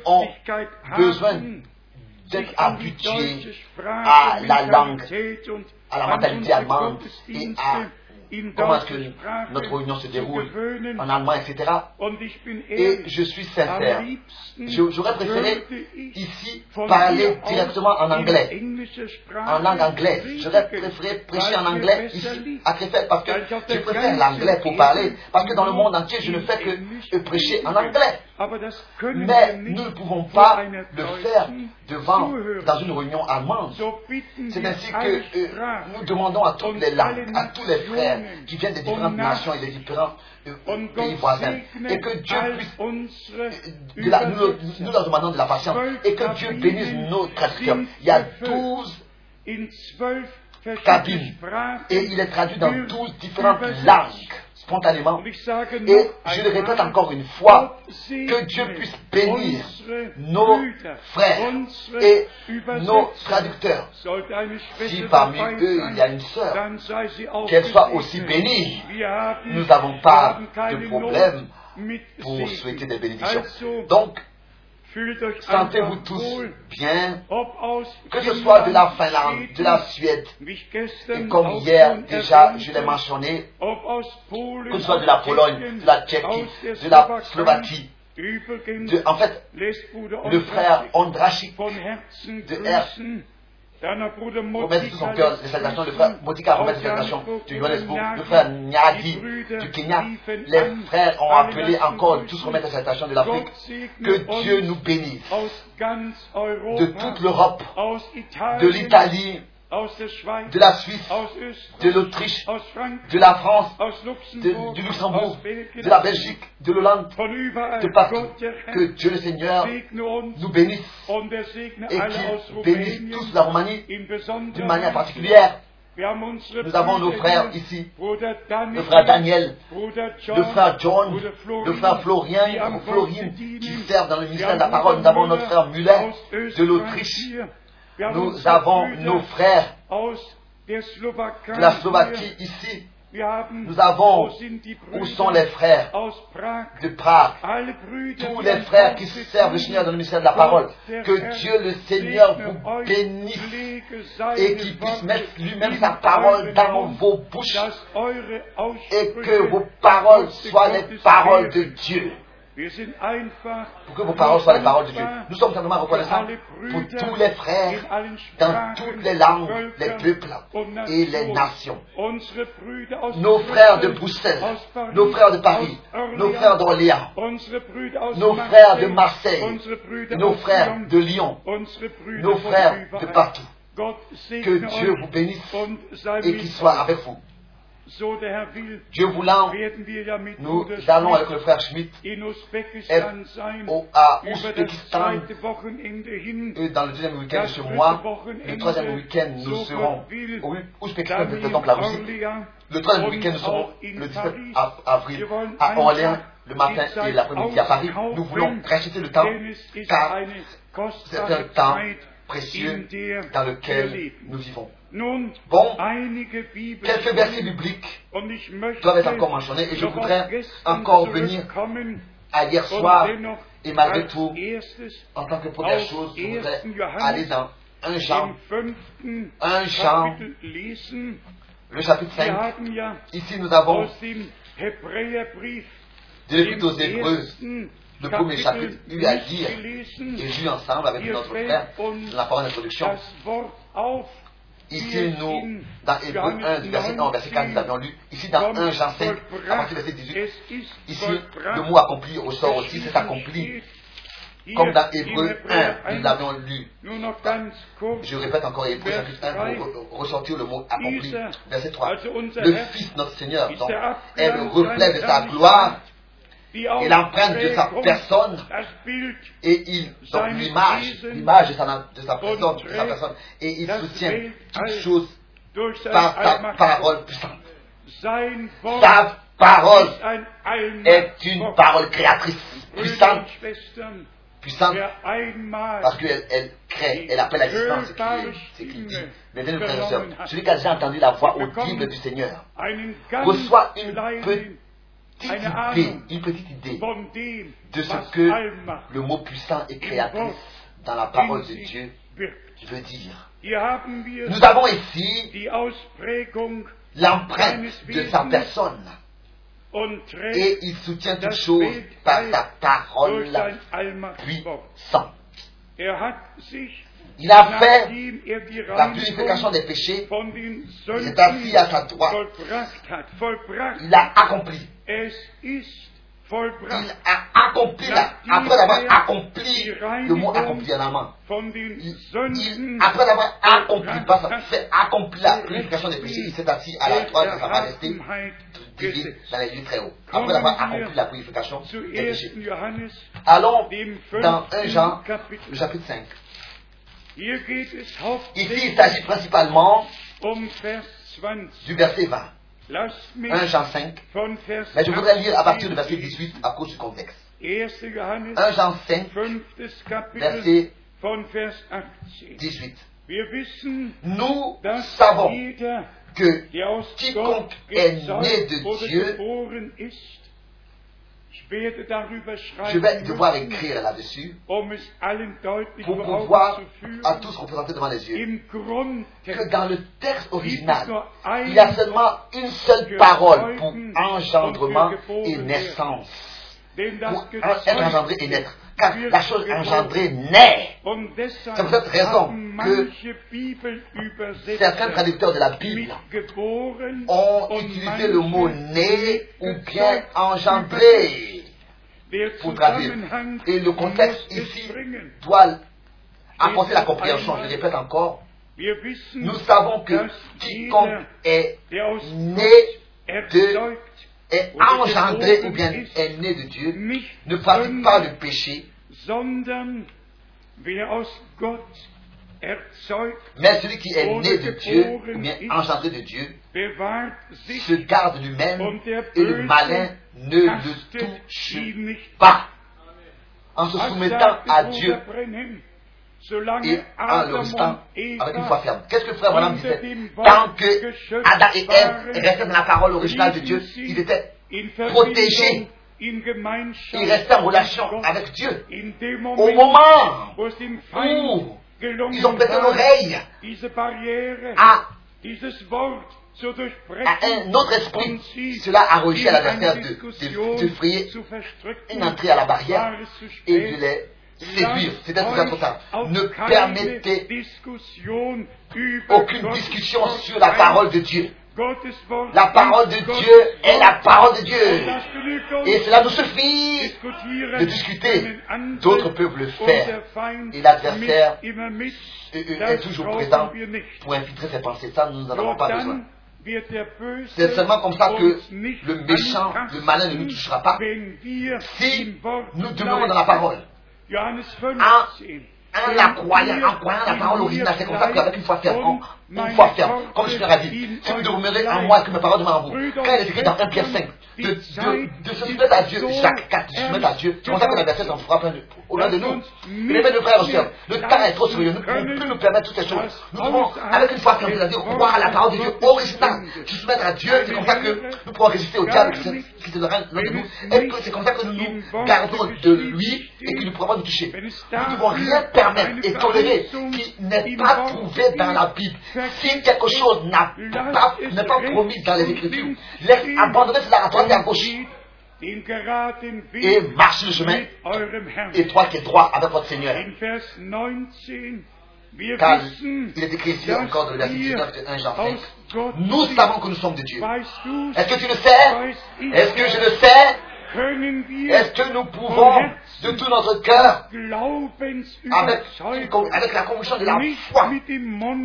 ont besoin haben, d'être habitués à la langue, à la mentalité allemande et à comment est-ce que notre réunion se déroule en allemand, etc. Et je suis sincère. J'aurais préféré ici parler directement en anglais, en langue anglaise. J'aurais préféré prêcher en anglais ici à Krefeld parce que je préfère l'anglais pour parler parce que dans le monde entier je ne fais que prêcher en anglais. Das können Mais nous ne pouvons pas le faire devant dans une réunion allemande. C'est ainsi que euh, nous demandons à toutes und les langues, alle à tous les frères qui viennent des différentes nations et des différents euh, pays voisins, et que Dieu puisse unsere de la- nous, Übersetzer. nous leur demandons de la patience et que Dieu bénisse nos traducteurs. Il y a 12 et il est traduit dans für 12 différentes langues spontanément. Et je le répète encore une fois, que Dieu puisse bénir nos frères et nos traducteurs. Si parmi eux il y a une sœur, qu'elle soit aussi bénie. Nous n'avons pas de problème pour souhaiter des bénédictions. Donc, sentez-vous tous bien, que ce soit de la Finlande, de la Suède, et comme hier déjà je l'ai mentionné, que ce soit de la Pologne, de la Tchéquie, de la Slovaquie, de- en fait, le frère Ondrachik von Herzen de remettre de son cœur lässt les salutations, le frère Motika remet aus ses salutations Johannesburg, le frère Brüder du Kenya, les frères ont appelé encore, tous remettent les salutations de l'Afrique, que Dieu nous bénisse. De toute l'Europe, de l'Italie, de la Suisse, de l'Autriche, de la France, de- du Luxembourg, de la Belgique, de l'Hollande, de partout. Que Dieu le Seigneur nous bénisse er et qu'il bénisse tous la Roumanie d'une manière particulière. Nous avons nos frères ici, le frère Daniel, le frère John, le frère am Florine, qui servent dans le ministère de la parole. Nous avons notre frère Müller aus de l'Autriche. Nous avons nos frères de la. Slovaquie ici. Nous avons, où sont les frères de Prague, tous les frères qui servent le. Seigneur dans le ministère de la parole. Que Dieu le Seigneur vous bénisse et qu'il puisse mettre lui-même sa parole dans vos bouches et que vos paroles soient les paroles de. Dieu. Pour que vos paroles soient les paroles de Dieu. Nous sommes für reconnaissants pour tous les frères dans toutes les langues, les peuples et les nations. Nos frères de Bruxelles, nos frères de Paris, nos frères d'Orléans, nos frères de Marseille, nos frères de Lyon, nos frères de partout. Que Dieu vous bénisse et qu'il soit avec vous. Dieu voulant, nous allons avec le frère Schmidt sein, au, à Ouzbékistan et dans le deuxième week-end de ce mois. Le troisième week-end, nous serons au Ouzbékistan, donc la Russie. Le troisième week-end, nous serons le 17 Paris. av- avril à Orléans, le matin et l'après-midi à Paris. Nous voulons racheter le temps car c'est un temps précieux dans lequel nous vivons. Bon, quelques versets bibliques doivent être encore mentionnés et je voudrais encore venir à hier soir et malgré tout, en tant que première chose, je 1. voudrais aller dans 1 Jean, im fünften Un Jean. Kapitel lesen. le chapitre Wir 5. haben ja Ici, nous avons de l'Épître aux Hébreux, le premier chapitre, eu à lire et lu ensemble avec notre frère la parole d'introduction. Ici, nous, dans Hébreux 1, du verset 1 au verset 4, nous avions lu. Ici, dans 1 Jean 5, à partir du verset 18, Es ist ici, le mot accompli ressort aussi, c'est accompli. comme dans Hébreu 1, nous l'avions lu. Je répète encore Hébreu Vers chapitre 1 pour re- ressortir le mot accompli. Verset 3. also unser Le Fils, notre Seigneur, donc, est le reflet de sa gloire et l'empreinte de sa personne et il, donc l'image, l'image de sa, de sa personne, de sa personne, et il soutient toutes choses par sa parole puissante. Sa parole est une parole créatrice, puissante, puissante, parce qu'elle elle crée, elle appelle à l'existence ce qui est, ce qui dit. Mais bien, frères et sœurs, celui qui a déjà entendu la voix audible du Seigneur reçoit une kleinen petite idée, une petite idée de ce que le mot puissant et créatrice dans la parole de Dieu veut dire. Nous avons ici l'empreinte de sa personne et il soutient toutes choses par sa parole puissante. Er Il a fait er la purification des péchés, il est assis à sa droite, il a accompli. Il a accompli, la- après avoir accompli, le mot accompli en den il, il- après avoir accompli, pas ça, fait accompli la purification des péchés, il s'est assis à la droite de sa majesté, divine, dans les lieux très hauts. Après avoir accompli la purification des péchés. 1. Johannes, Allons dans 1 Jean, le chapitre 5. Hier geht es Ici, il s'agit principalement Vers 20. du verset 20. Lasst mich 1 Jean 5. von Vers Mais je voudrais lire à partir du 18 verset 18 à cause du contexte. 1. Johannes, 1 Jean 5, fünftes Kapitel, verset von Vers 18. 18. Wir wissen, Nous savons que quiconque est né de Dieu, je vais devoir écrire là-dessus um pour pouvoir à tous représenter devant les yeux que dans le texte original, il y a seulement une seule parole pour engendrement et naissance. Pour être engendré et naître. La chose engendrée naît. C'est pour cette raison que Certains traducteurs de la Bible ont utilisé le mot né ou bien engendré pour traduire. Et le contexte ici doit apporter la compréhension. Je répète encore, nous savons que quiconque est né erzeugt, est engendré ou bien est né de Dieu ne pratique pas le péché, mais celui qui est né de Dieu ou bien engendré de Dieu se garde lui-même et le malin ne le touche pas. En se soumettant à Dieu et en le restant avec une foi ferme. Qu'est-ce que frère Branham disait Tant que Adam et Ève restaient dans la parole originale de Dieu, ils étaient protégés. Ils restaient en relation avec Dieu. Au Moment, où ils ont prêté l'oreille à, à un autre esprit, cela a réussi à l'adversaire de, de, de frayer une entrée à la barrière et de les séduire. Euch auf Ne permettez aucune discussion sur la parole de Dieu. La parole de Dieu est la parole de Dieu. Et cela nous suffit de discuter. D'autres peuvent le faire. Et l'adversaire est toujours présent pour infiltrer ses pensées. Ça, nous n'en avons pas besoin. C'est seulement comme ça que le méchant, le malin ne nous touchera pas si nous demeurons dans la parole. Johannes En, 15. en la croyant, en croyant la parole originale, c'est comme ça qu'avec une foi ferme, en- une foi ferme, comme je leur ai dit, si vous demeurez en moi, que mes paroles demeurent en vous. Quand il est écrit dans 1 Pierre 5, de, de, de se soumettre à Dieu, Jacques 4, de se soumettre à Dieu, c'est comme ça que la verset s'en fera plein de, au loin de nous. Mais mes frères et le temps est trop sérieux, nous ne pouvons plus nous permettre toutes ces choses. Nous devons, avec une foi ferme, c'est-à-dire croire à la parole de Dieu originale, se soumettre à Dieu, c'est comme ça que nous pourrons résister au diable qui se- l'un de nous, et que c'est comme ça que nous nous gardons de lui et qu'il ne pourra pas nous toucher? Nous ne devons rien permettre et tolérer qui n'est pas trouvé dans la Bible. Si quelque chose n'a pas, n'est pas promis dans les Écritures, laisse abandonner cela à droite et à gauche et marche le chemin étroit qui est droit avec votre Seigneur. In Vers 19, wir Car il est écrit ici encore dans le verset wir 19 de 1 Jean 5. aus Gott Nous savons que nous sommes de Dieu. Est-ce que tu le sais? Est-ce que je le sais? Est-ce que nous pouvons, de tout notre cœur, avec, la conviction de la foi,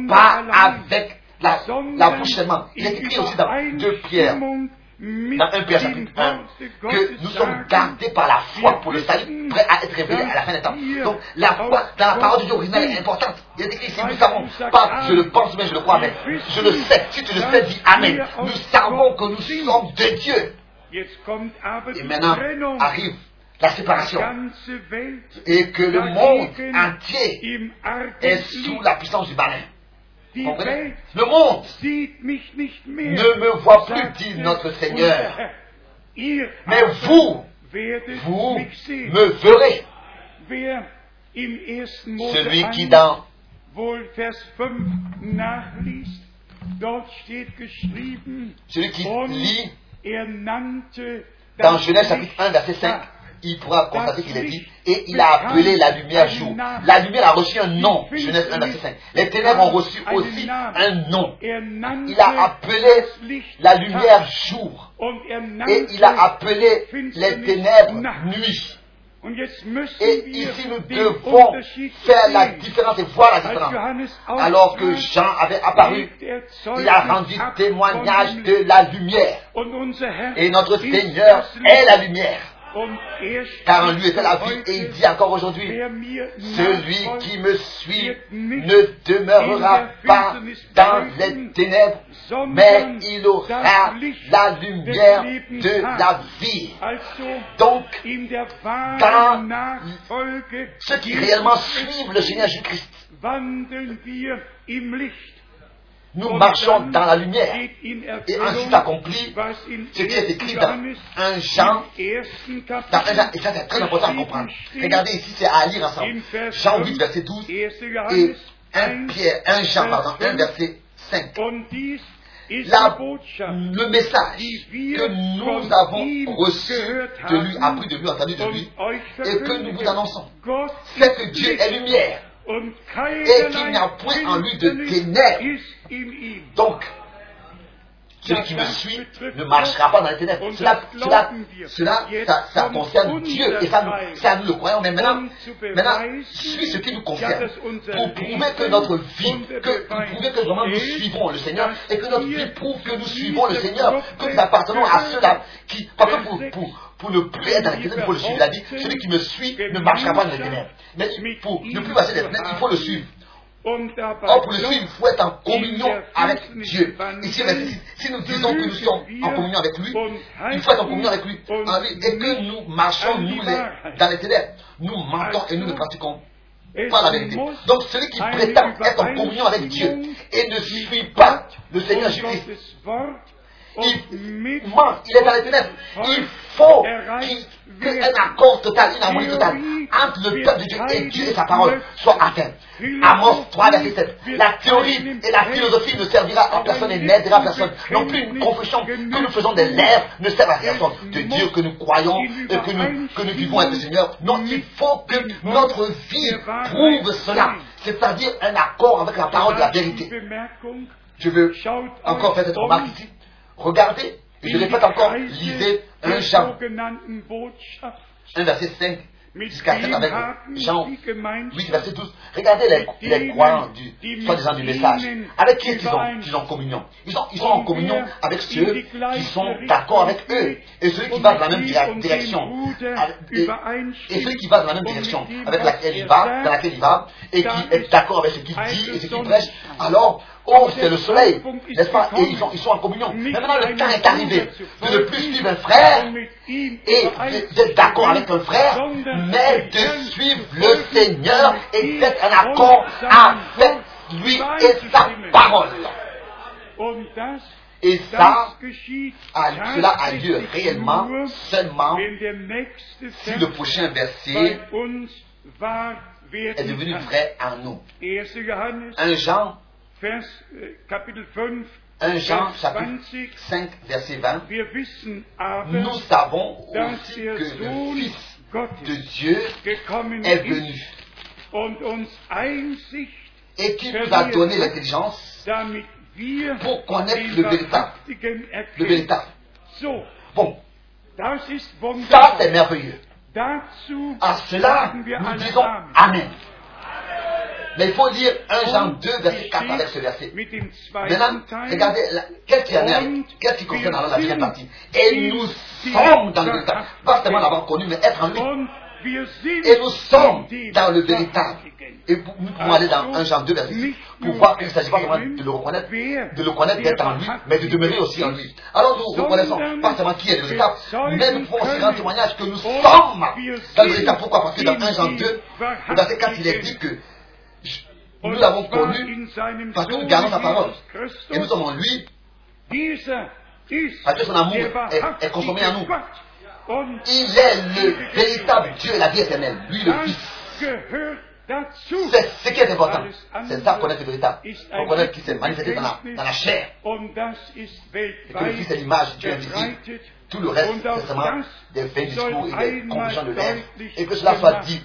pas avec la, la bouche seulement. Il est écrit aussi dans 2 Pierre, dans 1 Pierre chapitre 1, que nous sommes gardés par la foi pour le salut, prêts à être révélés à la fin des temps. Donc la foi dans la parole de Dieu originale est importante. Il est écrit ici, nous savons, pas je le pense, mais je le crois, mais je le sais. Si tu le sais, dis Amen. Nous savons que nous sommes de Dieu. Et maintenant arrive la séparation. Et que le monde entier est sous la puissance du malin. Comprenez? Le monde ne me voit plus, dit notre Seigneur. Mais vous, vous me verrez. Celui qui 1, dans wohl Vers 5 nachliest, dort steht geschrieben, celui qui lit dans Genèse chapitre 1 verset 5, Tag. il pourra constater qu'il est dit, et il a appelé la lumière jour. La lumière a reçu un nom, Genèse 1 verset 5. Les ténèbres ont reçu aussi un nom. Il a appelé la lumière jour. Et il a appelé les ténèbres nuit. Et ici nous devons faire la différence et voir la différence. Alors que Jean avait apparu, er il a rendu témoignage de la lumière. Et notre Seigneur est la lumière. Car en lui était la vie. Et il dit encore aujourd'hui, celui qui me suit ne demeurera pas dans les ténèbres, mais il aura la lumière de la vie. Donc, Nachfolge ceux qui réellement suivent le Seigneur Jésus-Christ, nous marchons dans la lumière. Et ainsi in ce qui est 1. écrit dans Johannes 1 Jean, dans 1 Kapitel Jean, et ça c'est très important à comprendre. Regardez ici, c'est à lire ensemble. Jean 5, 8, verset 12, 1. et Johannes 1 1, Pierre, 1 Jean, pardon, 1 Vers verset 5. Und dies ist La- le message que nous von avons reçu de lui, appris de lui, entendu de lui, et que nous vous annonçons, c'est que Dieu est lumière. Et qu'il n'y a point en lui de ténèbres. Donc, celui qui me suit ne marchera pas dans les ténèbres. Cela, cela, cela ça, ça concerne Dieu et ça, nous, ça nous le croyons. Mais maintenant, maintenant, suis ce qui nous concerne pour prouver que notre vie, que, pour prouver que vraiment nous suivons le Seigneur et que notre vie prouve que nous suivons le Seigneur, que nous appartenons à ceux-là qui, pas que pour, pour, pour ne plus être dans les ténèbres, il faut le suivre. Il a dit, celui qui me suit ne marchera pas dans les ténèbres. Mais pour ne plus passer des ténèbres, il faut le suivre. Or, pour le suivre, il faut être en communion avec Dieu. Ici, si nous disons que nous sommes en communion avec lui, il faut être en communion avec lui, lui, et que nous marchons, nous, les, dans les ténèbres. Nous mentons et nous ne pratiquons pas la vérité. Donc, celui qui prétend être en communion avec Dieu et ne suit pas le Seigneur Jésus-Christ, il ment, il est dans les ténèbres. Il faut qu'un accord total, une harmonie totale entre le peuple de Dieu et Dieu et sa parole soit atteint. Amos 3, verset 7. La théorie et la philosophie ne servira à personne et n'aidera personne. Non plus une confession que nous faisons des lèvres ne sert à personne. De dire que nous croyons et que nous, que nous vivons avec le Seigneur. Non, il faut que notre vie prouve cela. C'est-à-dire un accord avec la parole de la vérité. Je veux encore faire cette remarque ici. Regardez, et je répète encore, lisez 1 Jean, sogenannten Botschaft 1 verset 5 mit jusqu'à 7 wem avec Jean die Gemeinschaft 8 verset 12. Regardez les, les croyants du soi-disant du message. Avec qui est-ce qu'ils ont, ils ont communion ils sont, ils sont en communion avec ceux qui sont d'accord avec eux. Et ceux qui vont dans la même dire- direction. Et, et celui qui va dans la même direction avec laquelle il va, dans laquelle il va, et qui est d'accord avec ce qu'il dit et ce qu'il prêche, alors, oh, c'est le soleil, n'est-ce pas? Et ils sont, ils sont en communion. Maintenant, le temps est arrivé de ne plus suivre un frère et d'être d'accord avec un frère, mais de suivre le Seigneur et d'être en accord avec lui et sa parole. Et ça, a- cela a lieu réellement seulement si le prochain verset est devenu vrai en nous. 1. Johannes, 1 Jean, Vers, äh, Kapitel 5, 1 Jean chapitre 20. 5 verset 20, Wir wissen aber, nous savons aussi que le Fils de Dieu est venu et qui nous a donné l'intelligence pour connaître le véritable. Le véritable. So, Bon, Ça, c'est merveilleux. À cela, nous disons Amen. Mais il faut lire 1 Jean Und 2, wie verset 4 avec ce verset. Maintenant, regardez, qu'est-ce en qu'est-ce qui concerne alors la deuxième partie? Et nous sommes dans le véritable. Pas seulement l'avoir connu, mais être en lui. Et nous sommes dans le véritable. Et pour- nous pouvons aller dans 1 Jean 2, verset 6, pour voir qu'il ne s'agit pas seulement de le reconnaître, de le connaître, d'être en lui, mais de demeurer aussi en lui. Alors nous reconnaissons pas seulement qui est le véritable, mais nous pouvons aussi rendre témoignage que nous sommes dans le véritable. Pourquoi? Parce que dans 1 Jean 2, le verset 4, il est dit que nous l'avons connu parce que nous gardons sa parole. Et nous sommes en lui, Parce que son amour est- consommé en nous. Il est le véritable Dieu, la vie éternelle, lui le Fils. C'est ce qui est important. C'est ça connaître le véritable. Reconnaître qui s'est manifesté dans la, chair. Et que le Fils est l'image du Dieu invisible. Tout le reste, c'est seulement des soll discours et des conclusions de deutlich Et que cela soit dit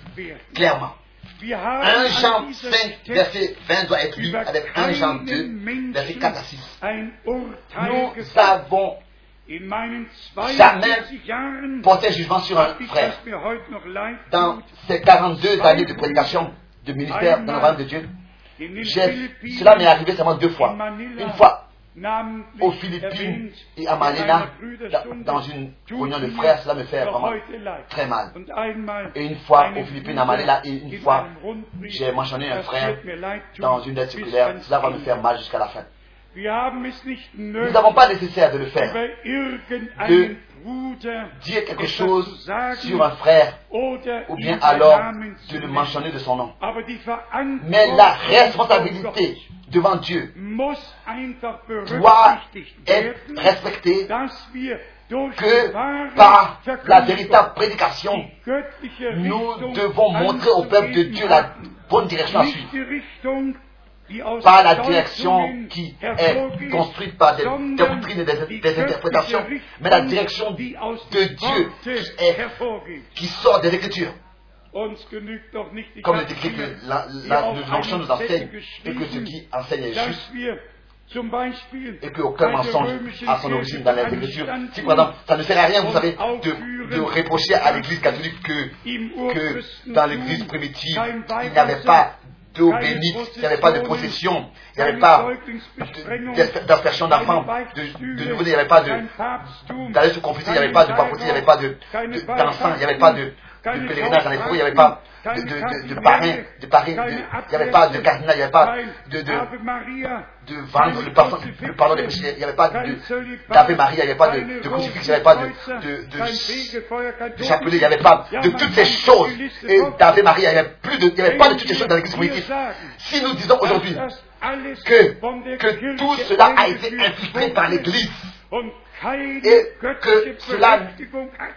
clairement. Wir haben 1 an Jean dieser 5, Stelle verset 20 doit être lu avec 1 Jean 2, keinen verset 4 à 6. Menschen ein Urteil Nous avons jamais 42 Jahren porté jugement sur un frère. Dans ces 42 années de prédication, de ministère dans le royaume de Dieu, cela m'est arrivé seulement deux fois. Une fois aux Philippines et à einer dans, une réunion de frères, cela me fait vraiment très mal. Et une fois aux Philippines, à Manila, et une fois, j'ai mentionné un frère dans une lettre circulaire, cela va me faire mal jusqu'à la fin. Nous n'avons pas nécessaire de le faire. Dire quelque chose sur un frère, ou bien alors de le mentionner de son nom. Mais la responsabilité devant Dieu doit être respectée que par la véritable prédication, nous devons montrer au peuple de Dieu la bonne direction à suivre. Pas la direction qui est construite par des doctrines et des, interprétations, mais la direction de Dieu qui, est, qui sort des Écritures. Comme le décrit que la, hier la, auf le l'onction einem nous enseigne, et que ce qui enseigne est juste, et qu'aucun mensonge a son origine dans les Écritures. Si par exemple, ça ne sert à rien, vous savez, de, de reprocher à l'Église catholique que, que dans l'Église primitive, il n'y avait pas il n'y avait pas de procession, il n'y avait pas d'aspersion d'enfants, de, de nouveau, il n'y avait pas d'aller se confesser, il n'y avait pas de papoter, il n'y avait pas d'encens, il n'y avait pas de, de pèlerinage dans les forêts, il n'y avait pas de, de, de, de parrain, de parrain, il n'y avait pas de cardinal, il n'y avait pas de, de, vendre le pardon, le pardon des péchés, il n'y avait pas d'Ave Maria, il n'y avait pas de, de crucifix, il n'y avait pas de, de, chapelet, il n'y avait pas de toutes ces choses. Et d'Ave Maria, il n'y avait plus de, il avait pas de toutes ces choses dans l'église primitive. Si nous disons aujourd'hui que, que tout cela a été infiltré par l'église et que cela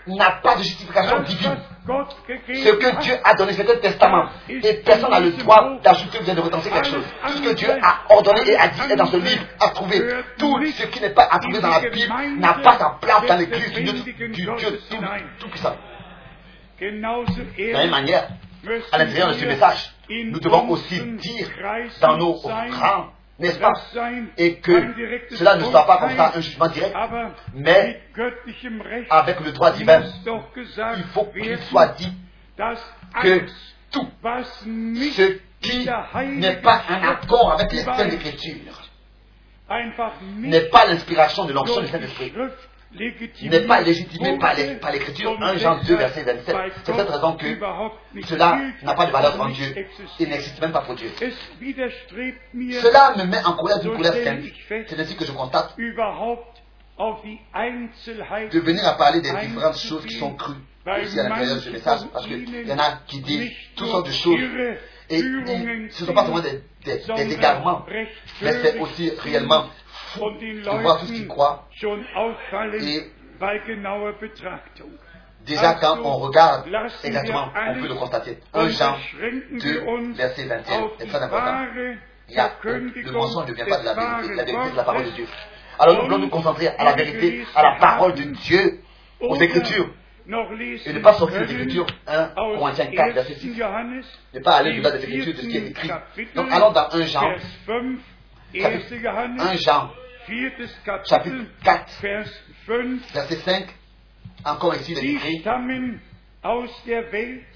n'a pas de justification divine, ce que Dieu a donné, c'est un testament. Et personne n'a le droit d'ajouter ou bien de retenir quelque chose. Tout ce que Dieu a ordonné et a dit est dans ce livre à trouver. Tout ce qui n'est pas à trouver dans la Bible n'a pas sa place dans l'église du Dieu, du Dieu tout, tout puissant. De la même manière, à l'intérieur de ce message, nous devons aussi dire dans nos rangs, n'est-ce pas, et que cela ne soit pas comme ça un jugement direct, mais avec le droit divin, il faut qu'il soit dit que tout ce qui n'est pas en accord avec les saintes écritures n'est pas l'inspiration de l'onction du Saint-Esprit, n'est pas légitimé par l'écriture. 1 Jean 2, verset 27. C'est cette raison que cela n'a pas de valeur devant Dieu. Il n'existe même pas pour Dieu. Cela me met en colère d'une colère sainte. C'est ainsi que je constate de venir à parler des différentes choses qui sont crues aussi à l'intérieur de ce message, parce qu'il y en a qui disent toutes sortes de choses, et ce ne sont pas seulement des, des, des égarements, mais c'est aussi réellement de voir tout ce qu'ils croient. Et déjà quand on regarde exactement, on peut le constater. 1 Jean 2, verset 21, est très important. Il y a, le mensonge ne vient pas de la vérité, la vérité c'est la parole de Dieu. Alors nous voulons nous concentrer à la vérité, à la parole de Dieu, aux Écritures, et ne pas sortir des Écritures 1 Corinthiens 4, verset 6. Ne pas aller au-delà des Écritures, de ce qui est écrit. Donc allons dans 1 Jean, 1 Jean, chapitre 4, verset 5, Encore ici, il est Sie écrit, stammen aus der Welt,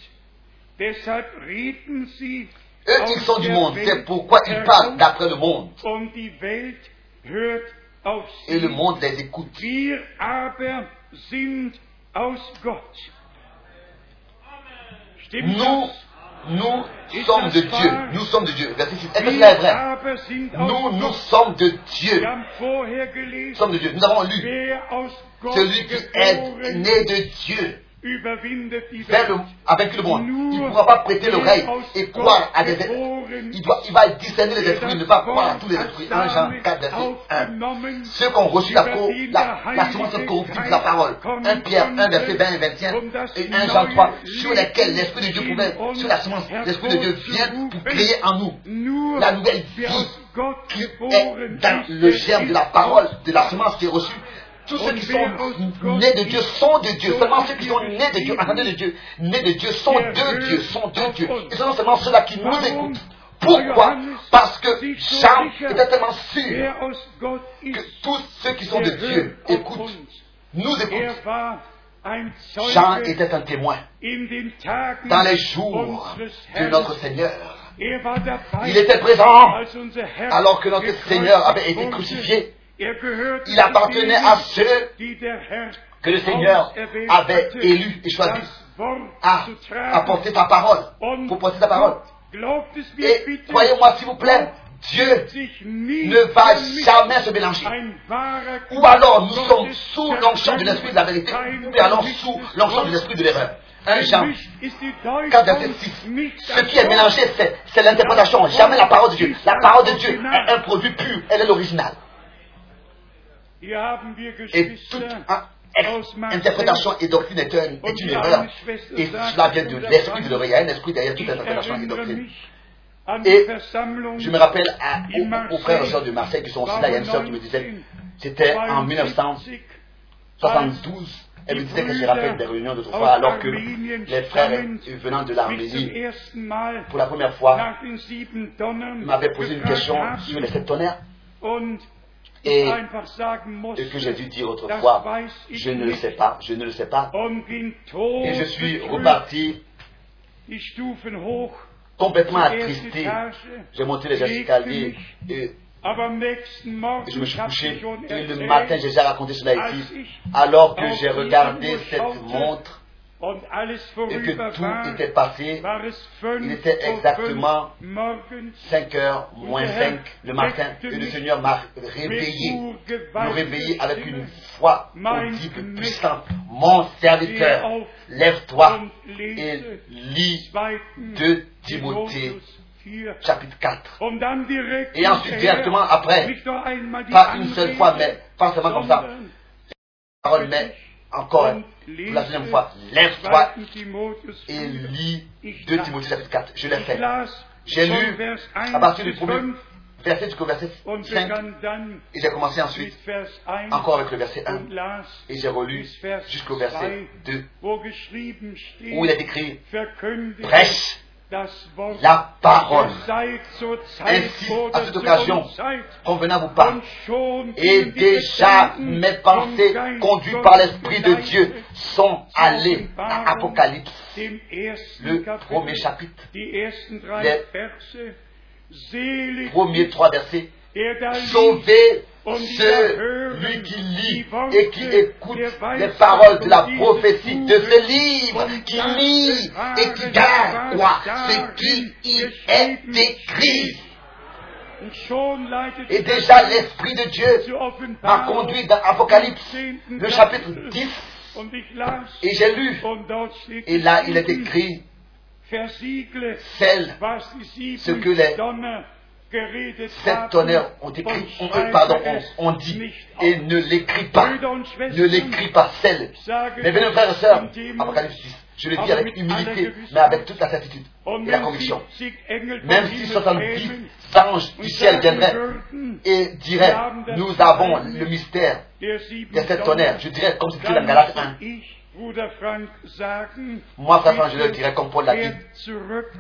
deshalb reden sie eux aus qui sont du der monde, Welt c'est pourquoi ils heraus, parlent d'après le monde. und die Welt hört auf Et le sie. monde les écoute. Wir aber sind aus Gott. Stimmt Nous, das? Nous sommes de Dieu. Nous sommes de Dieu. Verset 6. Est-ce que cela est vrai? Nous, nous sommes de Dieu. Nous sommes de Dieu. Nous avons lu. Celui qui est né de Dieu fait le, avec le monde. Il ne pourra pas prêter l'oreille et croire à des il, doit, il va discerner les esprits, ne pas croire à tous les esprits. 1 als Jean Same 4, verset 1. aufgenommen, Ceux qui ont reçu la, co- über die la, la semence corruptible de la parole. kommen 1 Pierre 1, verset konnte, 20 et 21. um das Et 1 Jean 3, neue sur lesquels l'Esprit de Dieu pouvait, sur la semence, l'Esprit de Dieu vient pour créer en nous la nouvelle vie qui est dans le germe de la parole, de la semence qui est reçue. Tous ceux Und qui sont nés de Dieu sont de Dieu. Seulement ceux qui sont nés de Dieu, entendez de Dieu, nés de Dieu sont de Dieu, sont de Dieu. Et ce sont seulement ceux-là qui nous écoutent. Pourquoi? Parce que sicher, était tellement sûr que tous ceux qui sont de Dieu écoutent, nous écoutent. Jean était un témoin dans les jours de notre Seigneur. Er Il était présent alors que notre Seigneur avait été crucifié. Il appartenait à ceux que le Seigneur avait élus et choisis à tragen. apporter sa parole, pour porter sa parole. Et croyez-moi s'il vous plaît, Dieu ne va jamais se mélanger. Ou alors nous sommes sous l'onction de l'esprit de la vérité, ou alors sous l'onction de l'esprit de l'erreur. 1 Jean Vermischt ist die 4, verset Deutung 6. nicht Ce qui est mélangé, c'est l'interprétation, jamais la parole de Dieu. La parole de Dieu est un produit pur, elle est l'original. Et toute interprétation et doctrine est, un- est une erreur. Et cela vient de l'esprit de l'oreille. Il y a un esprit derrière toute interprétation et doctrine. Et Je me rappelle à- aux, aux frères et sœurs de Marseille qui sont aussi là. Il y a une sœur qui me disait, c'était en 1972, 1972, elle me disait que j'ai rappelé des réunions d'autrefois alors que les frères venant de l'Arménie, pour la première fois, m'avaient posé une question sur les sept tonnerres et, que j'ai dû dire autrefois, je ne le sais pas, je ne le sais pas. Et je suis reparti complètement attristé. J'ai monté les escaliers et je me suis couché. Et le matin, j'ai déjà raconté cela ici. Alors que j'ai regardé cette montre et que tout était passé, Il était exactement fünf morgens 5 heures moins 5 le matin, et le Seigneur m'a réveillé, me réveillé avec une foi audible, puissante. Mon serviteur, lève-toi et lis 2. 2 Timothée Timotheus 4. chapitre 4. Und dann direkt Et ensuite, directement après, pas une seule fois, mais pas seulement comme ça, mais encore pour la deuxième fois, lève-toi 2. Timotheus et 4. lis Ich 2 las. Timothée chapitre 4. Je l'ai fait. J'ai lu Vers 1 à partir du premier 5 verset jusqu'au verset und 5 begann dann et j'ai commencé ensuite Vers 1 encore avec le verset 1 und las et j'ai relu jusqu'au verset 2, 2 wo geschrieben steht, où il est écrit prêche la parole. Ainsi, à cette occasion, convenant vous pas. Et déjà mes pensées, conduites par l'Esprit de Dieu, sont allées à Apocalypse, le premier chapitre, les premiers trois versets. der celui qui lit et qui écoute les paroles de la prophétie de ce livre, qui lit et qui garde quoi ce qui y est écrit. Et déjà l'Esprit de Dieu m'a conduit dans Apocalypse, le chapitre Kapitel. 10, Und ich las, et j'ai lu, et là il est écrit, celle, ce que les Écrit, und on, pardon, es on, on dit, et ne l'écrit pas, ne l'écrit pas, celle. Mais bien, frères et sœurs, Apocalypse 10, je le dis avec humilité, mais avec toute la certitude et la conviction. 70 Engel vom Même si Himmel 70 kämen anges du ciel viendraient et diraient, nous avons le mystère sept Donner, tonnerres, je dirais comme c'est dans muss 1. ich, Bruder Frank, sagen, Moi, frère Franck, je le dirais comme Paul l'a dit,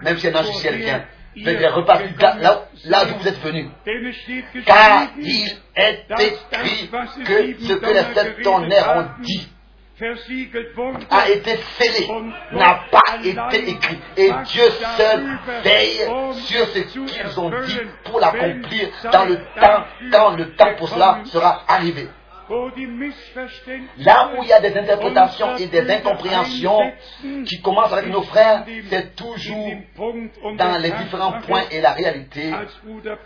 même si un ange du ciel vient, venez repartir gekommen là, là d'où vous êtes steht Car il est écrit que ce que les sept tonnerres ont dit a été scellé, n'a pas été écrit. Et Dieu seul veille sur ce qu'ils ont dit pour l'accomplir dans le temps, quand le temps pour cela sera arrivé. Missverständnisse Là où il y a des interprétations et des incompréhensions qui commencent avec nos frères, c'est toujours dans les différents points et la réalité,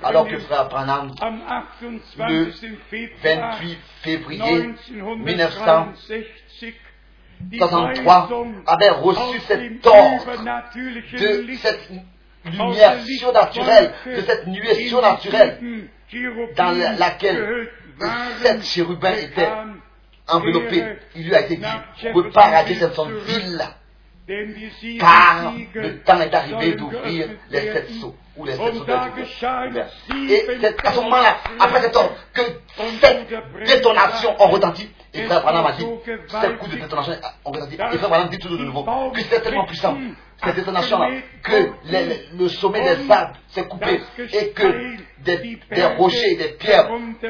alors que frère Branham, am le 28. Februar 28 février 1963 die 63, Weisung avait reçu cet ordre de cette lumière surnaturelle, de cette nuée surnaturelle dans laquelle sept chérubins étaient bekam enveloppés. Il lui a été dit, repars à Jeffersonville, denn die sieben car le temps est arrivé d'ouvrir les sept sceaux, ou les sept sceaux ouverts. Et c'est à ce moment-là, après cet ordre, que sept détonations ont retenti. Et frère Branham a dit, sept coups de détonation ont retenti. Et frère Branham dit toujours de nouveau que c'est tellement puissant, cette détonation-là, que les- les- le sommet des arbres s'est coupé et que des, des rochers et des pierres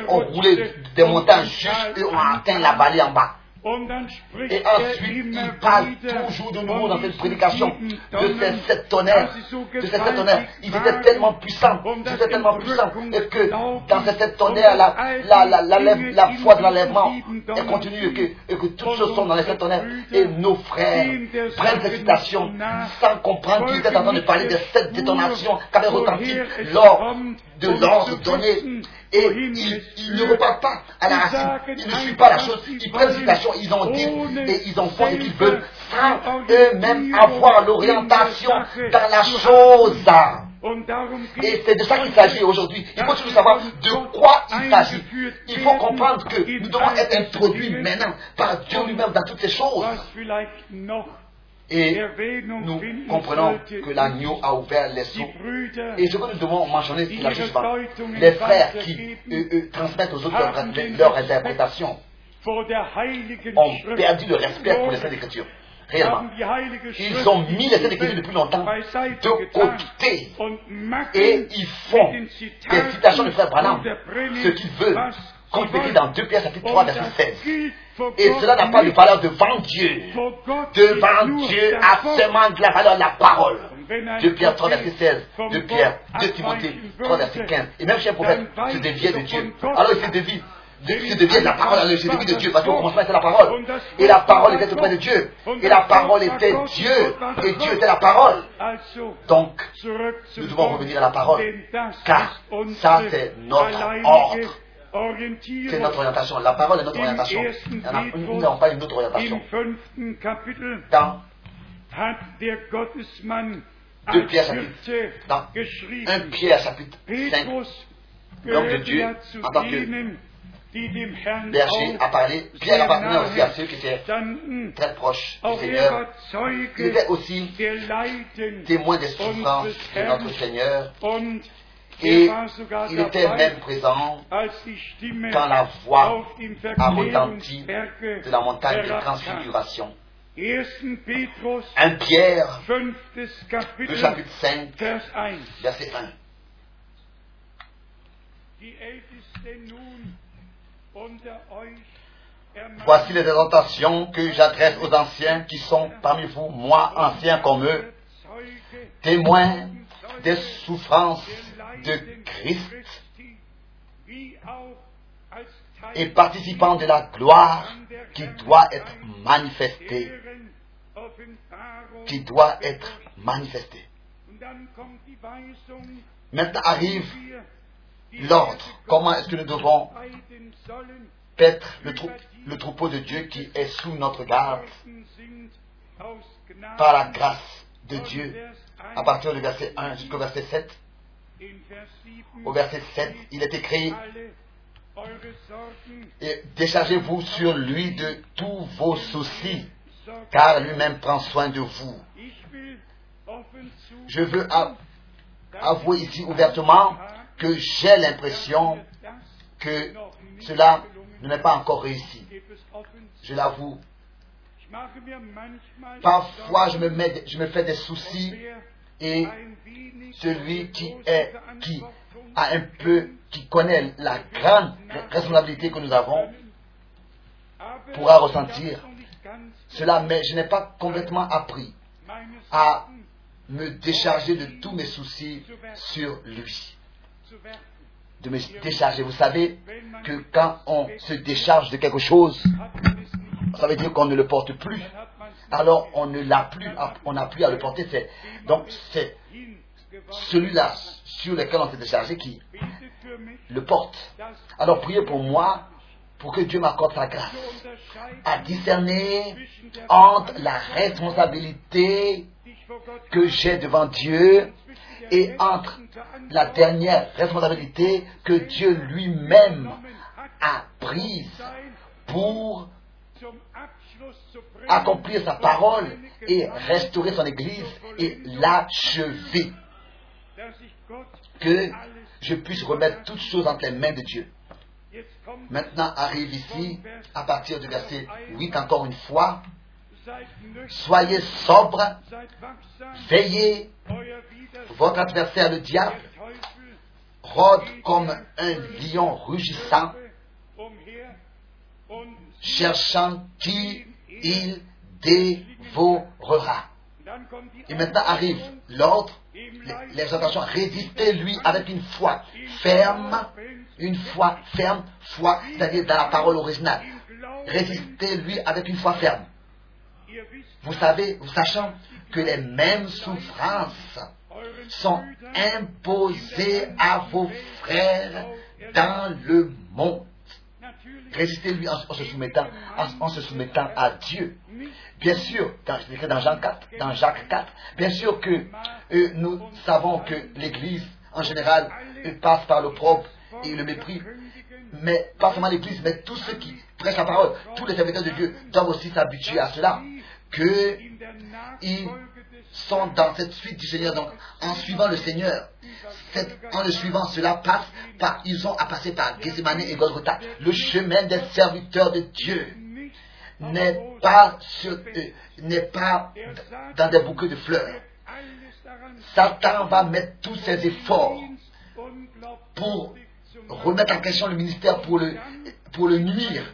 ont roulé des montagnes jusqu'à ont atteint la vallée en bas. Et ensuite, il parle toujours de nouveau dans cette prédication sieben de ces sept tonnerres, de ces sept tonnerres. Ils étaient tellement puissants, ils étaient tellement puissants, et que dans ces sept tonnerres, la, foi de l'enlèvement est continue et que, et que toutes choses sont dans les sept tonnerres. Et nos frères prennent cette citation sans comprendre qu'ils étaient en train de parler des sept détonations qu'avaient retenti lors de l'ordre zu donné. Et wohin ils, ne repartent pas à la racine. Ils ne suivent pas la chose. Ils prennent citation, ils en disent ohne et ils en font ce qu'ils veulent sans eux-mêmes avoir l'orientation dans la chose. Et c'est de ça qu'il s'agit aujourd'hui. Il faut toujours savoir de quoi il s'agit. Il faut comprendre que nous devons être introduits maintenant par Dieu lui-même dans toutes ces choses. Et nous comprenons que l'agneau a ouvert les sceaux. Et ce que nous devons mentionner, c'est la chose Les frères qui transmettent aux autres leur, leur interprétation ont perdu le respect pour les Saintes Écritures. Réellement. Ils ont mis les Saintes Écritures depuis longtemps de côté. Et ils font des citations de frère Branham, ce qu'ils veulent, comme écrit dans 2 Pierre chapitre 3 Und verset das 16. Et cela n'a pas de valeur devant Dieu. Devant Dieu a de la valeur la parole. 2 Pierre 3 verset Prophet 16, vom 2 Pierre, 2 Timothée abweichen 3 verset würde, 15. Et même chez un prophète se déviait de Dieu. Alors il se dévie. Se de la parole, se dévie de Dieu, parce qu'au commencement c'était la parole. Et la parole était auprès de. Dieu. Et la parole était. Dieu. Et. Dieu était la parole. Donc, nous devons revenir à la parole. Car ça, c'est notre ordre. C'est notre orientation. La parole est notre orientation. Nous n'avons pas une autre orientation. Dans hat der Gottesmann Deux als Pierre chapitre- dans 1 geschrieben. Pierre chapitre 5, Petrus L'homme de Dieu, en tant que berger a parlé. Pierre appartenait aussi à ceux qui étaient très proches du er Seigneur. Il était aussi témoin des souffrances de notre Seigneur. Et il était même présent quand la voix a retenti de la montagne de transfiguration. 1. Petrus, 1 Pierre, 5. le chapitre 5, Vers 1. verset 1. Die Ältesten nun unter euch ermahnen Voici les exhortations que j'adresse aux anciens qui sont parmi vous, moi ancien comme eux, témoins des souffrances de Christ et participants de la gloire qui doit être manifestée, qui doit être manifestée. Maintenant arrive l'ordre. Comment est-ce que nous devons paître le, le troupeau de Dieu qui est sous notre garde par la grâce de Dieu? Vers 1 à partir du verset 1 jusqu'au verset 7. In Vers 7 Au verset 7, il est écrit déchargez-vous sur lui de tous vos soucis, car lui-même prend soin de vous. Je veux avouer ici ouvertement que j'ai l'impression que cela ne m'est pas encore réussi. Je l'avoue. Parfois, je me, je me fais des soucis et celui qui est, qui a un peu, qui connaît la grande responsabilité que nous avons, pourra ressentir cela, mais je n'ai pas complètement appris à me décharger de tous mes soucis sur lui. De me décharger. Vous savez que quand on se décharge de quelque chose, ça veut dire qu'on ne le porte plus. Alors on ne l'a plus, on n'a plus à le porter. Donc c'est celui-là sur lequel on s'est déchargé qui le porte. Alors priez pour moi, pour que Dieu m'accorde sa grâce, à discerner entre la responsabilité que j'ai devant Dieu et entre la dernière responsabilité que Dieu lui-même a prise pour accomplir sa parole et restaurer son Église et l'achever. Que je puisse remettre toutes choses entre les mains de Dieu. Maintenant arrive ici, à partir du verset 8, encore une fois, soyez sobres, veillez, votre adversaire le diable rôde comme un lion rugissant, cherchant qui il dévorera. Et maintenant arrive l'ordre, l'exhortation, résistez-lui avec une foi ferme, une foi ferme, foi, c'est-à-dire dans la parole originale. Résistez-lui avec une foi ferme. Vous savez, vous sachant que les mêmes souffrances sont imposées à vos frères dans le monde. Résistez-lui en, se soumettant, en, se soumettant à Dieu. Bien sûr, dans, dans Jean 4, dans Jacques 4, bien sûr que euh, nous savons que l'Église, en général, euh, passe par le propre et le mépris. Mais pas seulement l'Église, mais tous ceux qui prêchent la parole, tous les serviteurs de Dieu doivent aussi s'habituer à cela. Qu'ils sont dans cette suite du Seigneur. Donc, en suivant le Seigneur, en le suivant, cela passe par, ils ont à passer par Gethsemane et Golgotha. Le chemin des serviteurs de Dieu n'est pas, pas dans des bouquets de fleurs. Satan va mettre tous ses efforts pour remettre en question le ministère pour le nuire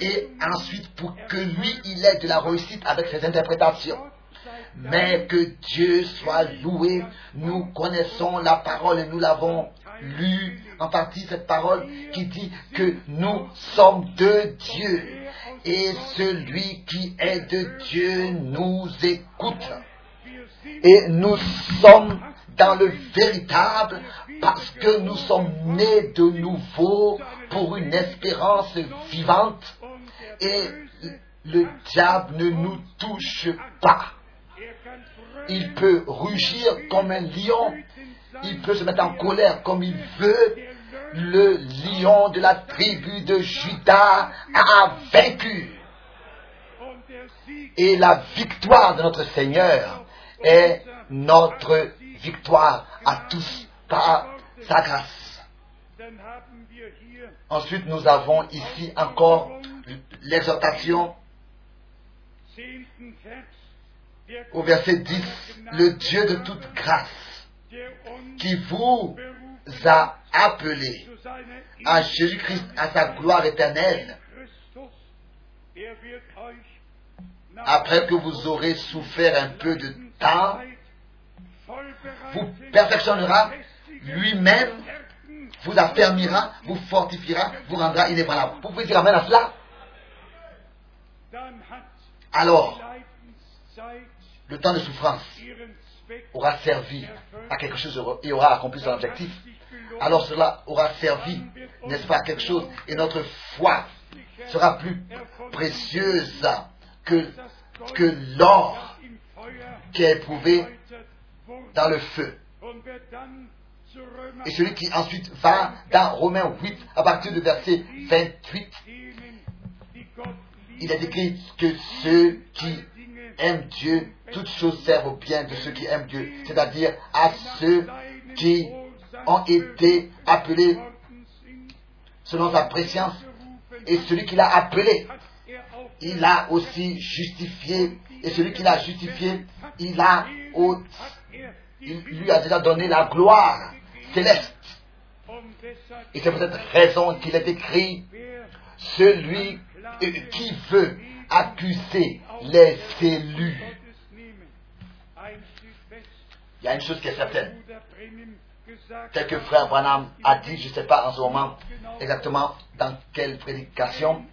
et ensuite pour que lui, il ait de la réussite avec ses interprétations. Mais que Dieu soit loué, nous connaissons la parole et nous l'avons lu en partie cette parole qui dit que nous sommes de Dieu et celui qui est de Dieu nous écoute. Et nous sommes dans le véritable parce que nous sommes nés de nouveau pour une espérance vivante et le diable ne nous touche pas. Il peut rugir comme un lion, il peut se mettre en colère comme il veut. Le lion de la tribu de Judas a vaincu. Et la victoire de notre Seigneur est notre victoire à tous par sa grâce. Ensuite, nous avons ici encore l'exhortation au verset 10, le Dieu de toute grâce qui vous a appelé à Jésus-Christ, à sa gloire éternelle, après que vous aurez souffert un peu de temps, vous perfectionnera lui-même, vous affermira, vous fortifiera, vous rendra inébranlable. Vous pouvez dire Amen à cela? Alors, le temps de souffrance aura servi à quelque chose et aura accompli son objectif. Alors cela aura servi, n'est-ce pas, à quelque chose. Et notre foi sera plus précieuse que, que l'or qui est éprouvé dans le feu. Et celui qui ensuite va dans Romains 8, à partir du verset 28, il est écrit que ceux qui aiment Dieu, toutes choses servent au bien de ceux qui aiment Dieu, c'est-à-dire à ceux qui ont été appelés selon sa préscience. Et celui qui l'a appelé, il a aussi justifié. Et celui qui l'a justifié, il a il lui a déjà donné la gloire céleste. Et c'est pour cette raison qu'il est écrit, celui qui veut accuser les élus. Il y a une chose qui est certaine. Tel que frère Branham a dit, je ne sais pas en ce moment exactement dans quelle prédication,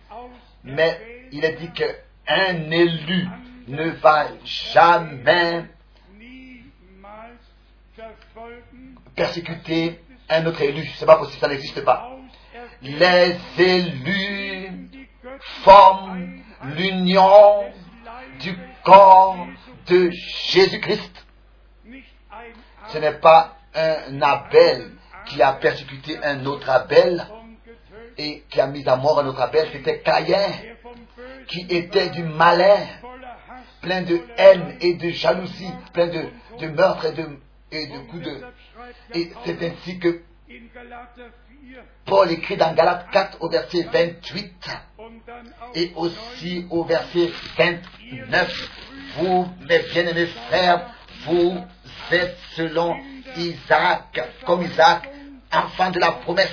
mais il a dit qu'un élu ne va jamais persécuter un autre élu. C'est pas possible, ça n'existe pas. Les élus forment l'union du corps de Jésus-Christ. Ce n'est pas un Abel qui a persécuté un autre Abel et qui a mis à mort un autre Abel, c'était Caïn qui était du malin, plein de haine et de jalousie, plein de, de meurtre et de, et de coups de... Et c'est ainsi que Paul écrit dans Galates 4 au verset 28 et aussi au verset 29, vous, mes bien-aimés frères, vous êtes selon Isaac, comme Isaac, enfant de la promesse,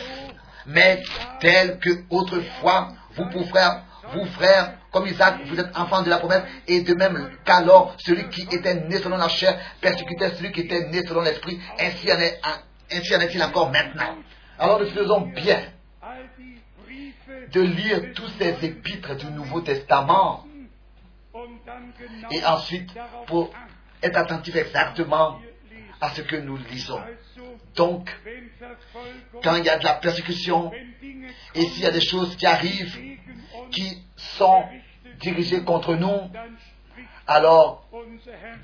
mais tel que autrefois, vous, pour frères, vous, frères, comme Isaac, vous êtes enfants de la promesse, et de même qu'alors, celui qui était né selon la chair persécutait celui qui était né selon l'esprit, ainsi en est, ainsi en est-il encore maintenant. Alors nous faisons bien de lire tous ces épîtres du Nouveau Testament et ensuite pour être attentif exactement à ce que nous lisons. Donc, quand il y a de la persécution et s'il y a des choses qui arrivent qui sont dirigées contre nous, alors,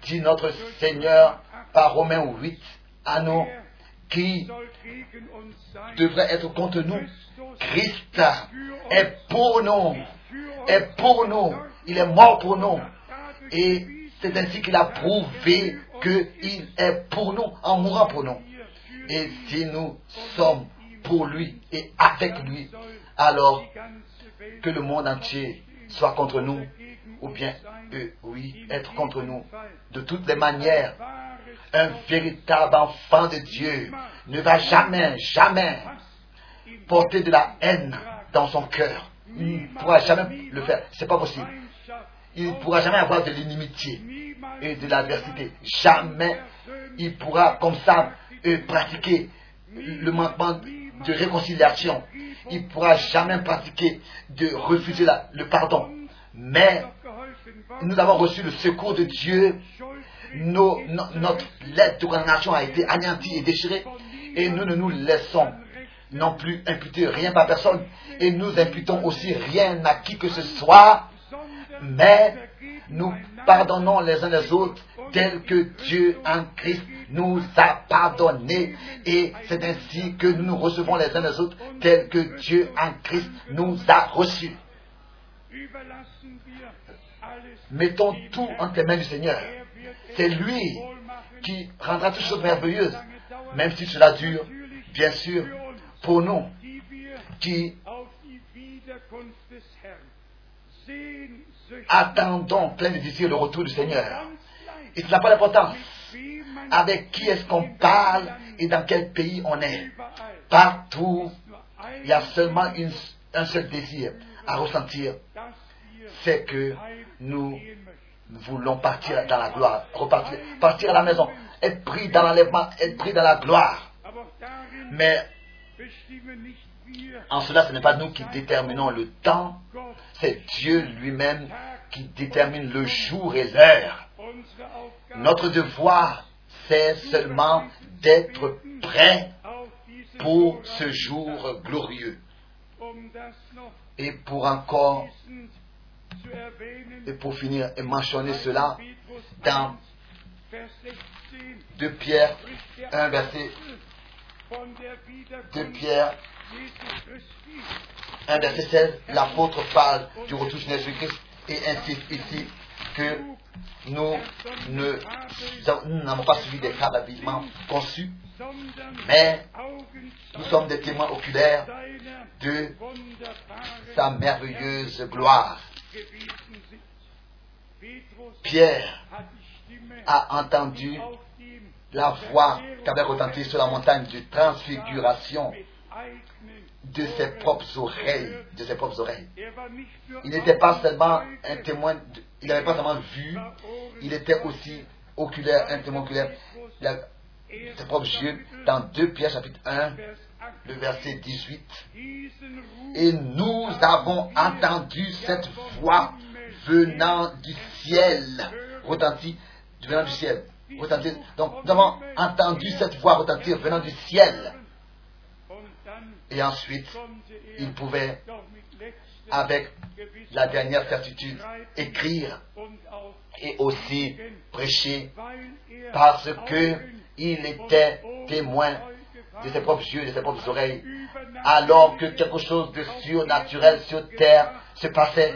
dit notre Seigneur par Romains 8 à nous, qui devrait être contre nous. Christ est pour nous, est pour nous, il est mort pour nous. Et c'est ainsi qu'il a prouvé qu'il est pour nous, en mourant pour nous. Et si nous sommes pour lui et avec lui, alors que le monde entier soit contre nous, ou bien eux, oui, être contre nous. De toutes les manières, un véritable enfant de Dieu ne va jamais, jamais porter de la haine dans son cœur. Il ne pourra jamais le faire. C'est pas possible. Il ne pourra jamais avoir de l'inimitié et de l'adversité. Jamais il pourra comme ça pratiquer le manquement de réconciliation. Il ne pourra jamais pratiquer de refuser le pardon. Mais nous avons reçu le secours de Dieu. notre lettre de condamnation a été anéantie et déchirée. Et nous ne nous laissons non plus imputer rien par personne. Et nous imputons aussi rien à qui que ce soit. Mais nous pardonnons les uns les autres tel que Dieu en Christ nous a pardonné. Et c'est ainsi que nous nous recevons les uns les autres tel que Dieu en Christ nous a reçus. Mettons tout entre les mains du Seigneur. C'est lui qui rendra toutes choses merveilleuses, même si cela dure, bien sûr, pour nous qui attendons plein de désirs le retour du Seigneur. Et cela n'a pas d'importance. Avec qui est-ce qu'on parle et dans quel pays on est? Partout, il y a seulement un seul désir à ressentir. C'est que nous voulons partir dans la gloire, repartir, partir à la maison, être pris dans l'enlèvement, être pris dans la gloire. Mais en cela, ce n'est pas nous qui déterminons le temps, c'est Dieu lui-même qui détermine le jour et l'heure. Notre devoir, c'est seulement d'être prêt pour ce jour glorieux. Et pour encore, et pour finir et mentionner cela, dans 2 Pierre 1 verset 2 Pierre 1 verset 16, l'apôtre parle du retour de Jésus-Christ et insiste ici que nous n'avons pas suivi des cas d'habillement conçus, mais nous sommes des témoins oculaires de sa merveilleuse gloire. Pierre a entendu la voix qui avait retenti sur la montagne de transfiguration de ses propres oreilles, de ses propres oreilles. Il n'était pas seulement un témoin, de- il n'avait pas seulement vu, il était aussi oculaire, un témoin oculaire. A ses propres yeux. Dans 2 Pierre chapitre 1, Vers 8, le verset 18. diesen Ruf Et nous avons entendu cette voix venant du ciel, retentit, venant du ciel, retentir. Donc nous avons entendu cette voix retentir venant du ciel. Et ensuite, il pouvait, avec la dernière certitude, écrire et aussi prêcher er parce que il était témoin de ses propres yeux, de ses propres oreilles, alors que quelque chose de surnaturel sur terre se passait.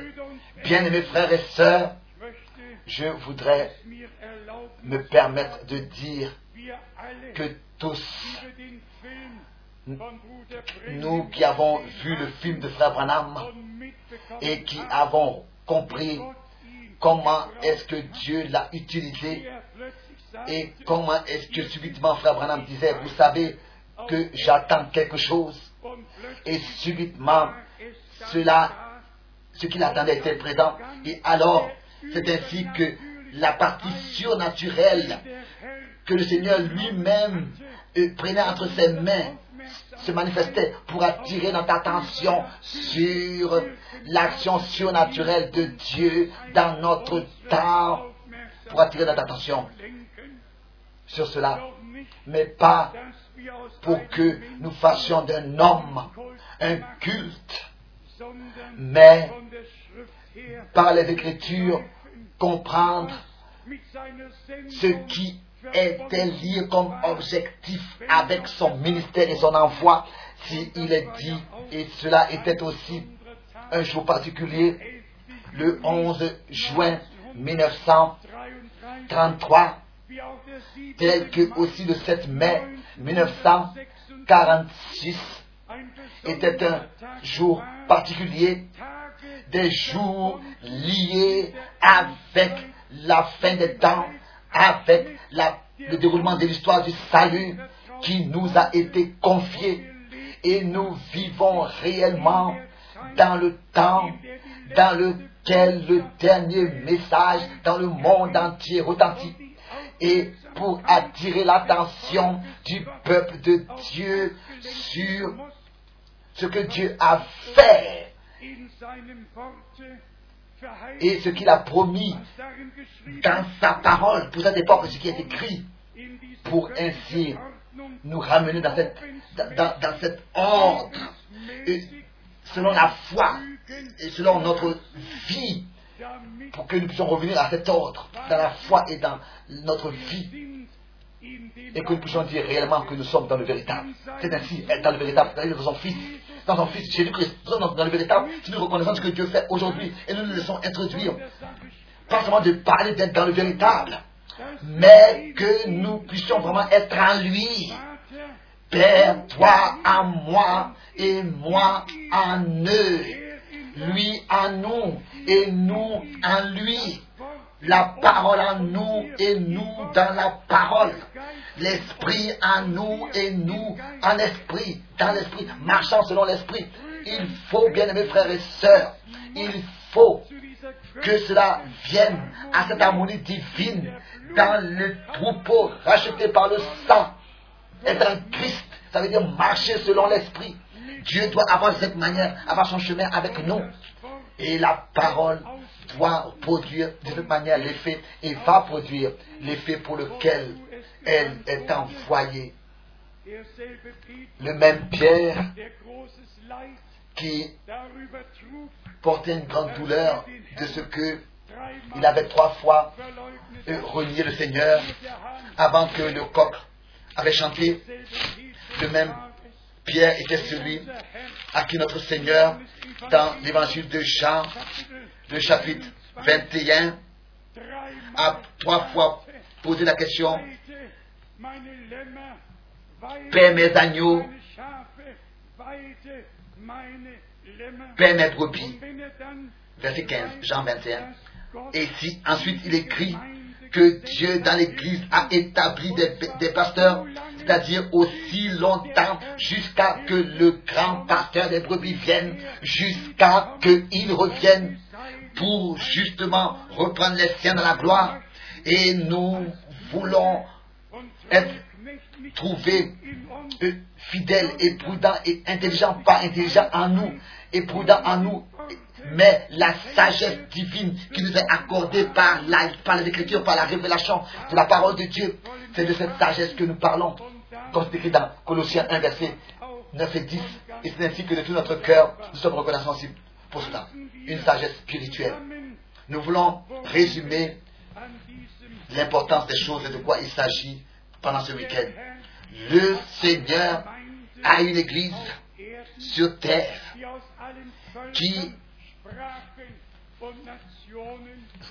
Bien-aimés frères et sœurs, je voudrais me permettre de dire que tous, nous qui avons vu le film de Frère Branham et qui avons compris comment est-ce que Dieu l'a utilisé et comment est-ce que subitement Frère Branham disait, vous savez que j'attends quelque chose. Et subitement cela, ce qu'il attendait était présent. Et alors c'est ainsi que la partie surnaturelle que le Seigneur lui-même euh, prenait entre ses mains se manifestait pour attirer notre attention sur l'action surnaturelle de Dieu dans notre temps, pour attirer notre attention sur cela, mais pas pour que nous fassions d'un homme un culte, mais par les Écritures comprendre ce qui était lié comme objectif avec son ministère et son envoi, s'il est dit, et cela était aussi un jour particulier, le 11 juin 1933, wie auch der 7. tel que aussi le 7 mai 1946 était un jour particulier, des jours liés avec la fin des temps, avec le déroulement de l'histoire du salut qui nous a été confié. Et nous vivons réellement dans le temps dans lequel le dernier message dans le monde entier retentit. Et pour attirer l'attention du peuple de Dieu sur ce que Dieu a fait et ce qu'il a promis dans sa parole. Pour cette époque, ce qui est écrit, pour ainsi nous ramener dans, cette, dans, dans- cet ordre, selon la foi et selon notre vie, pour que nous puissions revenir à cet ordre, dans la foi et dans notre vie, et que nous puissions dire réellement que nous sommes dans le véritable. C'est ainsi, être dans le véritable, c'est-à-dire dans son Fils, dans son Fils Jésus-Christ, nous sommes dans, le véritable, si nous reconnaissons ce que Dieu fait aujourd'hui, et nous nous laissons introduire, pas seulement de parler d'être dans le véritable, mais que nous puissions vraiment être en lui. Père, toi en moi et moi en eux. Lui en nous et nous en lui. La parole en nous et nous dans la parole. L'esprit en nous et nous en esprit, dans l'esprit, marchant selon l'esprit. Il faut, bien aimés frères et sœurs, il faut que cela vienne à cette harmonie divine dans le troupeau racheté par le sang. Être un Christ, ça veut dire marcher selon l'esprit. Dieu doit avoir cette manière, avoir son chemin avec nous. Et la parole doit produire de cette manière l'effet et va produire l'effet pour lequel elle est envoyée. Le même Pierre qui portait une grande douleur de ce que il avait trois fois euh, renié le Seigneur avant que le coq avait chanté. Le même Pierre était celui à qui notre Seigneur, dans l'évangile de Jean, le chapitre 21, dreimal a trois fois posé la question, Paix mes agneaux, paix mes brebis. Er Verset 15, Jean 21. dass Gott Et si ensuite il écrit que Dieu dans l'Église a établi des pasteurs, c'est-à-dire aussi longtemps jusqu'à que le grand pasteur des brebis vienne, jusqu'à qu'il revienne pour justement reprendre les siens dans la gloire. Et nous voulons être trouvés euh, fidèles et prudents et intelligents, pas intelligents en nous et prudents en nous, mais la sagesse divine qui nous est accordée par la, par l'écriture, par la révélation de la parole de Dieu, c'est de cette sagesse que nous parlons, comme c'est écrit dans Colossiens 1, verset 9 et 10. Et c'est ainsi que de tout notre cœur, nous sommes reconnaissants pour cela. Une sagesse spirituelle. Nous voulons résumer l'importance des choses et de quoi il s'agit pendant ce week-end. Le Seigneur a une église sur terre qui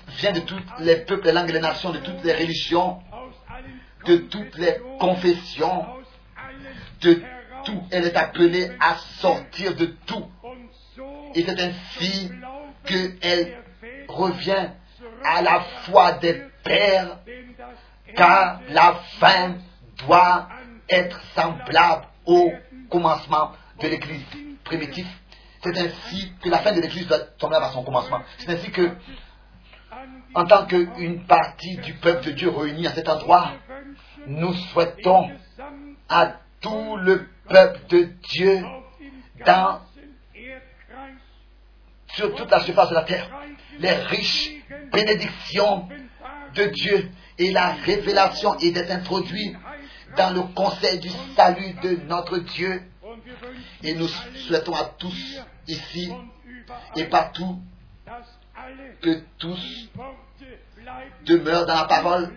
vient de tous les peuples, les langues, les nations, de toutes les religions, de toutes les confessions, de tout. Elle est appelée à sortir de tout. Et c'est ainsi qu'elle revient à la foi des pères, car la fin doit être semblable au commencement de l'Église primitive. C'est ainsi que la fin de l'Église doit tomber à son commencement. C'est ainsi que, en tant qu'une partie du peuple de Dieu réunie à cet endroit, nous souhaitons à tout le peuple de Dieu sur toute la surface de la terre les riches bénédictions de Dieu et la révélation est d'être introduit dans le conseil du salut de notre Dieu. Et nous souhaitons à tous ici et partout que tous demeurent dans la parole.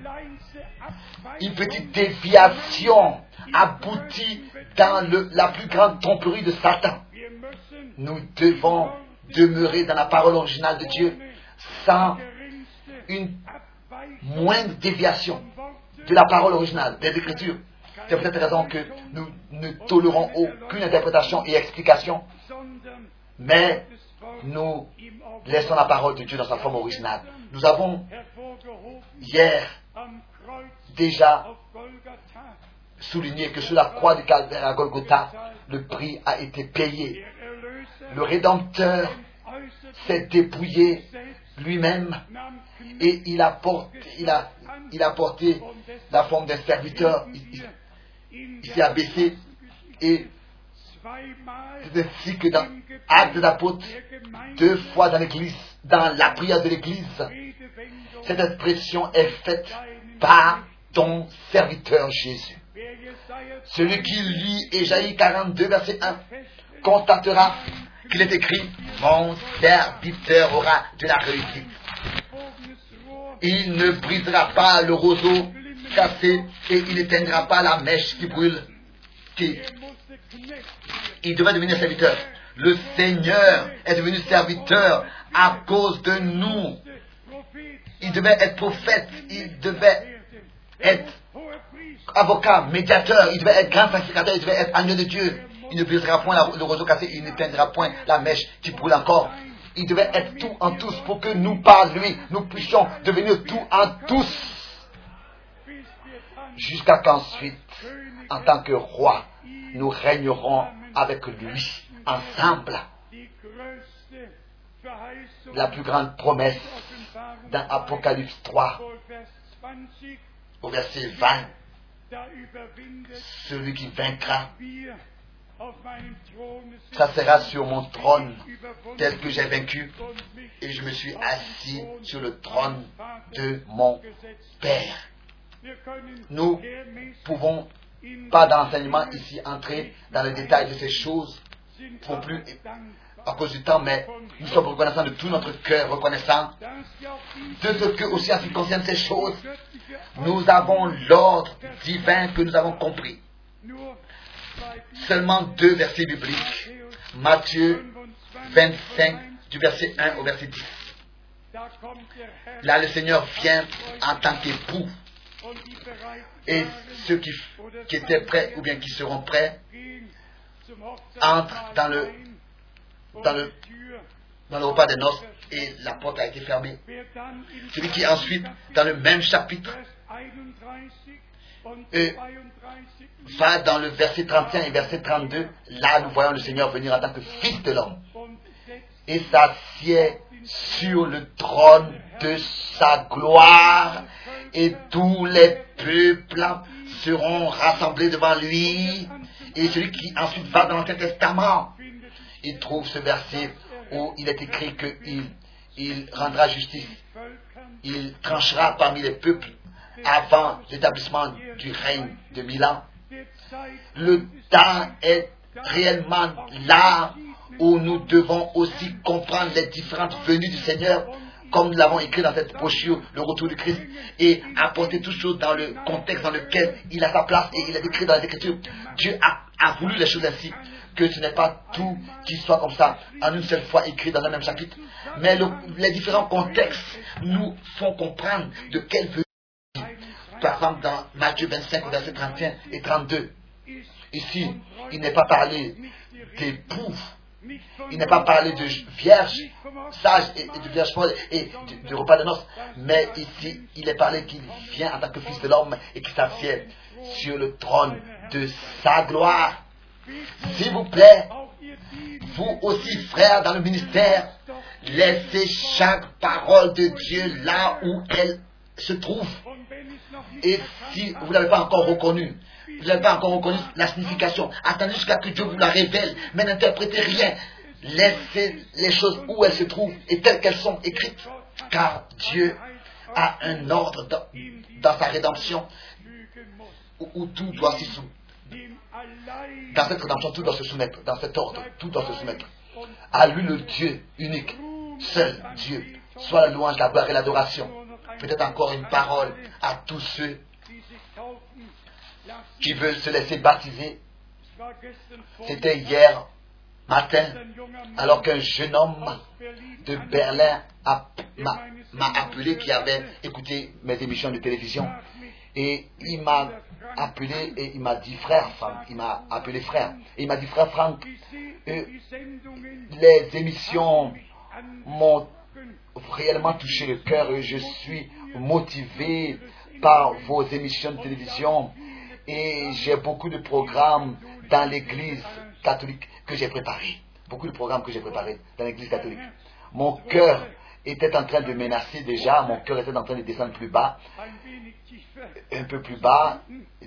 Une petite déviation aboutit dans la plus grande tromperie de Satan. Nous devons demeurer dans la parole originale de Dieu sans une moindre déviation de la parole originale, des Écritures. C'est pour cette raison que nous ne tolérons aucune interprétation et explication, mais nous laissons la parole de Dieu dans sa forme originale. Nous avons hier déjà souligné que sur la croix Calvaire à Golgotha, le prix a été payé. Le Rédempteur s'est dépouillé lui-même et il a, porté, la forme d'un serviteur. Il s'est abaissé et c'est ainsi que dans Actes des deux fois dans l'église, dans la prière de l'église, cette expression est faite par ton serviteur Jésus. Celui qui lit Ésaïe 42, verset 1, constatera qu'il est écrit, mon serviteur aura de la réussite. Il ne brisera pas le roseau cassé et il n'éteindra pas la mèche qui brûle. Il devait devenir serviteur. Le Seigneur est devenu serviteur à cause de nous. Il devait être prophète, il devait être avocat, médiateur, il devait être grand sacrificateur, il devait être agneau de Dieu. Il ne brisera point le roseau cassé, il n'éteindra point la mèche qui brûle encore. Il devait être tout en tous pour que nous, par lui, nous puissions devenir tout en tous. Jusqu'à qu'ensuite, en tant que roi, nous régnerons avec lui ensemble. La plus grande promesse dans Apocalypse 3, au verset 20, celui qui vaincra ça sera sur mon trône tel que j'ai vaincu et je me suis assis sur le trône de mon Père. Nous pouvons pas d'enseignement ici entrer dans les détails de ces choses pour plus à cause du temps, mais nous sommes reconnaissants de tout notre cœur, reconnaissants de ce que aussi en ce qui concerne ces choses, nous avons l'ordre divin que nous avons compris seulement deux versets bibliques. Matthieu 25, du verset 1 au verset 10. Là, le Seigneur vient en tant qu'époux. Et ceux qui, étaient prêts ou bien qui seront prêts entrent dans le, dans le, dans le repas des noces et la porte a été fermée. Celui qui ensuite, dans le même chapitre, et va dans le verset 31 et verset 32, là nous voyons le Seigneur venir en tant que Fils de l'homme et s'assied sur le trône de sa gloire et tous les peuples seront rassemblés devant lui. Et celui qui ensuite va dans l'Ancien Testament, il trouve ce verset où il est écrit qu'il il rendra justice. Il tranchera parmi les peuples avant l'établissement du règne de Milan. Le temps est réellement là où nous devons aussi comprendre les différentes venues du Seigneur, comme nous l'avons écrit dans cette brochure, le retour du Christ, et apporter tout choses dans le contexte dans lequel il a sa place et il est écrit dans les Écritures. Dieu a, voulu les choses ainsi, que ce n'est pas tout qui soit comme ça, en une seule fois écrit dans le même chapitre, mais les différents contextes nous font comprendre de quelle venue. Par exemple, dans Matthieu 25, verset 31 et 32, ici, il n'est pas parlé d'époux il n'a pas parlé de vierge sage et, de vierge et de, repas de noces, mais ici, il est parlé qu'il vient en tant que fils de l'homme et qu'il s'assied sur le trône de sa gloire. S'il vous plaît, vous aussi, frères, dans le ministère, laissez chaque parole de Dieu là où elle se trouve. Et si vous ne l'avez pas encore reconnu, vous n'avez pas encore reconnu la signification. Attendez jusqu'à ce que Dieu vous la révèle, mais n'interprétez rien. Laissez les choses où elles se trouvent et telles qu'elles sont écrites. Car Dieu a un ordre dans, sa rédemption où, tout doit s'y soumettre. Dans cette rédemption, tout doit se soumettre. Dans cet ordre, tout doit se soumettre. À lui le Dieu unique, seul Dieu. Soit la louange, la gloire et l'adoration. Peut-être encore une parole à tous ceux qui veulent se laisser baptiser. C'était hier matin, alors qu'un jeune homme de Berlin m'a appelé, qui avait écouté mes émissions de télévision, et il m'a appelé et il m'a dit frère Franck, il m'a appelé frère, et il m'a dit frère Franck, euh, les émissions m'ont réellement touché le cœur et je suis motivé par vos émissions de télévision et j'ai beaucoup de programmes dans l'église catholique que j'ai préparé. Beaucoup de programmes que j'ai préparés dans l'église catholique. Mon cœur était en train de menacer déjà, mon cœur était en train de descendre plus bas, un peu plus bas,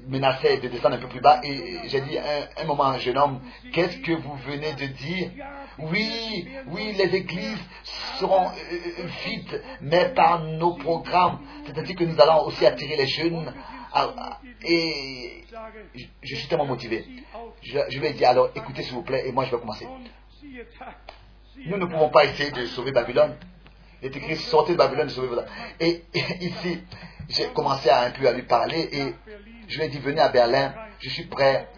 menaçait de descendre un peu plus bas, et j'ai dit un, un moment un jeune homme, qu'est-ce que vous venez de dire? Oui, oui, les églises seront euh, euh, vides, mais par nos programmes, c'est-à-dire que nous allons aussi attirer les jeunes ah, ah, et je, suis tellement motivé. Je, je ai dit alors, écoutez s'il vous plaît, et moi je vais commencer. Nous ne pouvons pas essayer de sauver Babylone. Il est écrit sortez de Babylone sauvez Babylone. Et, ici, j'ai commencé un peu à lui parler et je lui ai dit venez à Berlin, je suis prêt.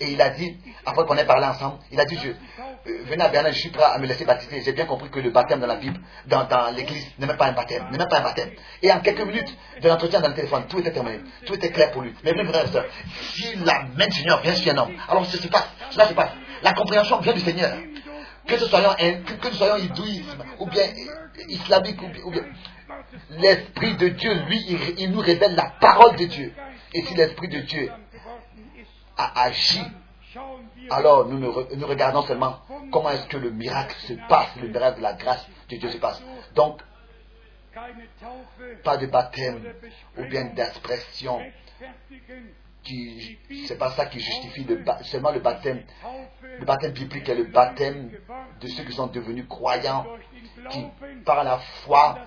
Et il a dit, après qu'on ait parlé ensemble, il a dit je, euh, venez à Berlin, je suis prêt à me laisser baptiser. J'ai bien compris que le baptême dans la Bible, dans, l'église, n'est même pas un baptême. N'est même pas un baptême. Et en quelques minutes de l'entretien dans le téléphone, tout était terminé. Tout était clair pour lui. Mais même frère et si la main du Seigneur vient sur un homme, alors ce se passe, cela se passe. La compréhension vient du Seigneur. Que ce soit que, que nous soyons ou bien islamique, ou bien, l'Esprit de Dieu, lui, il, nous révèle la parole de Dieu. Et si l'Esprit de Dieu a agi alors nous, nous, regardons seulement comment est-ce que le miracle se passe, le miracle de la grâce de Dieu se passe. Donc, pas de baptême ou bien d'expression qui c'est pas ça qui justifie le, seulement le baptême le baptême biblique est le baptême de ceux qui sont devenus croyants qui par la foi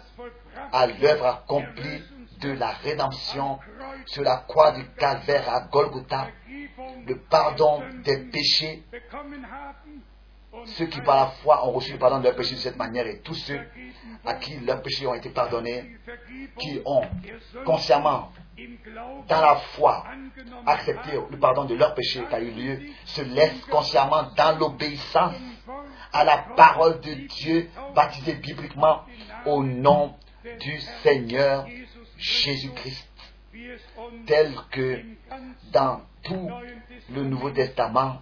à l'œuvre accomplie de la rédemption sur la croix du calvaire à Golgotha le pardon des péchés. Ceux qui par la foi ont reçu le pardon de leurs péchés de cette manière et tous ceux à qui leurs péchés ont été pardonnés, qui ont consciemment, dans la foi, accepté le pardon de leurs péchés qui a eu lieu, se laissent consciemment dans l'obéissance à la parole de Dieu, baptisés bibliquement au nom du Seigneur Jésus-Christ, tel que dans tout le Nouveau Testament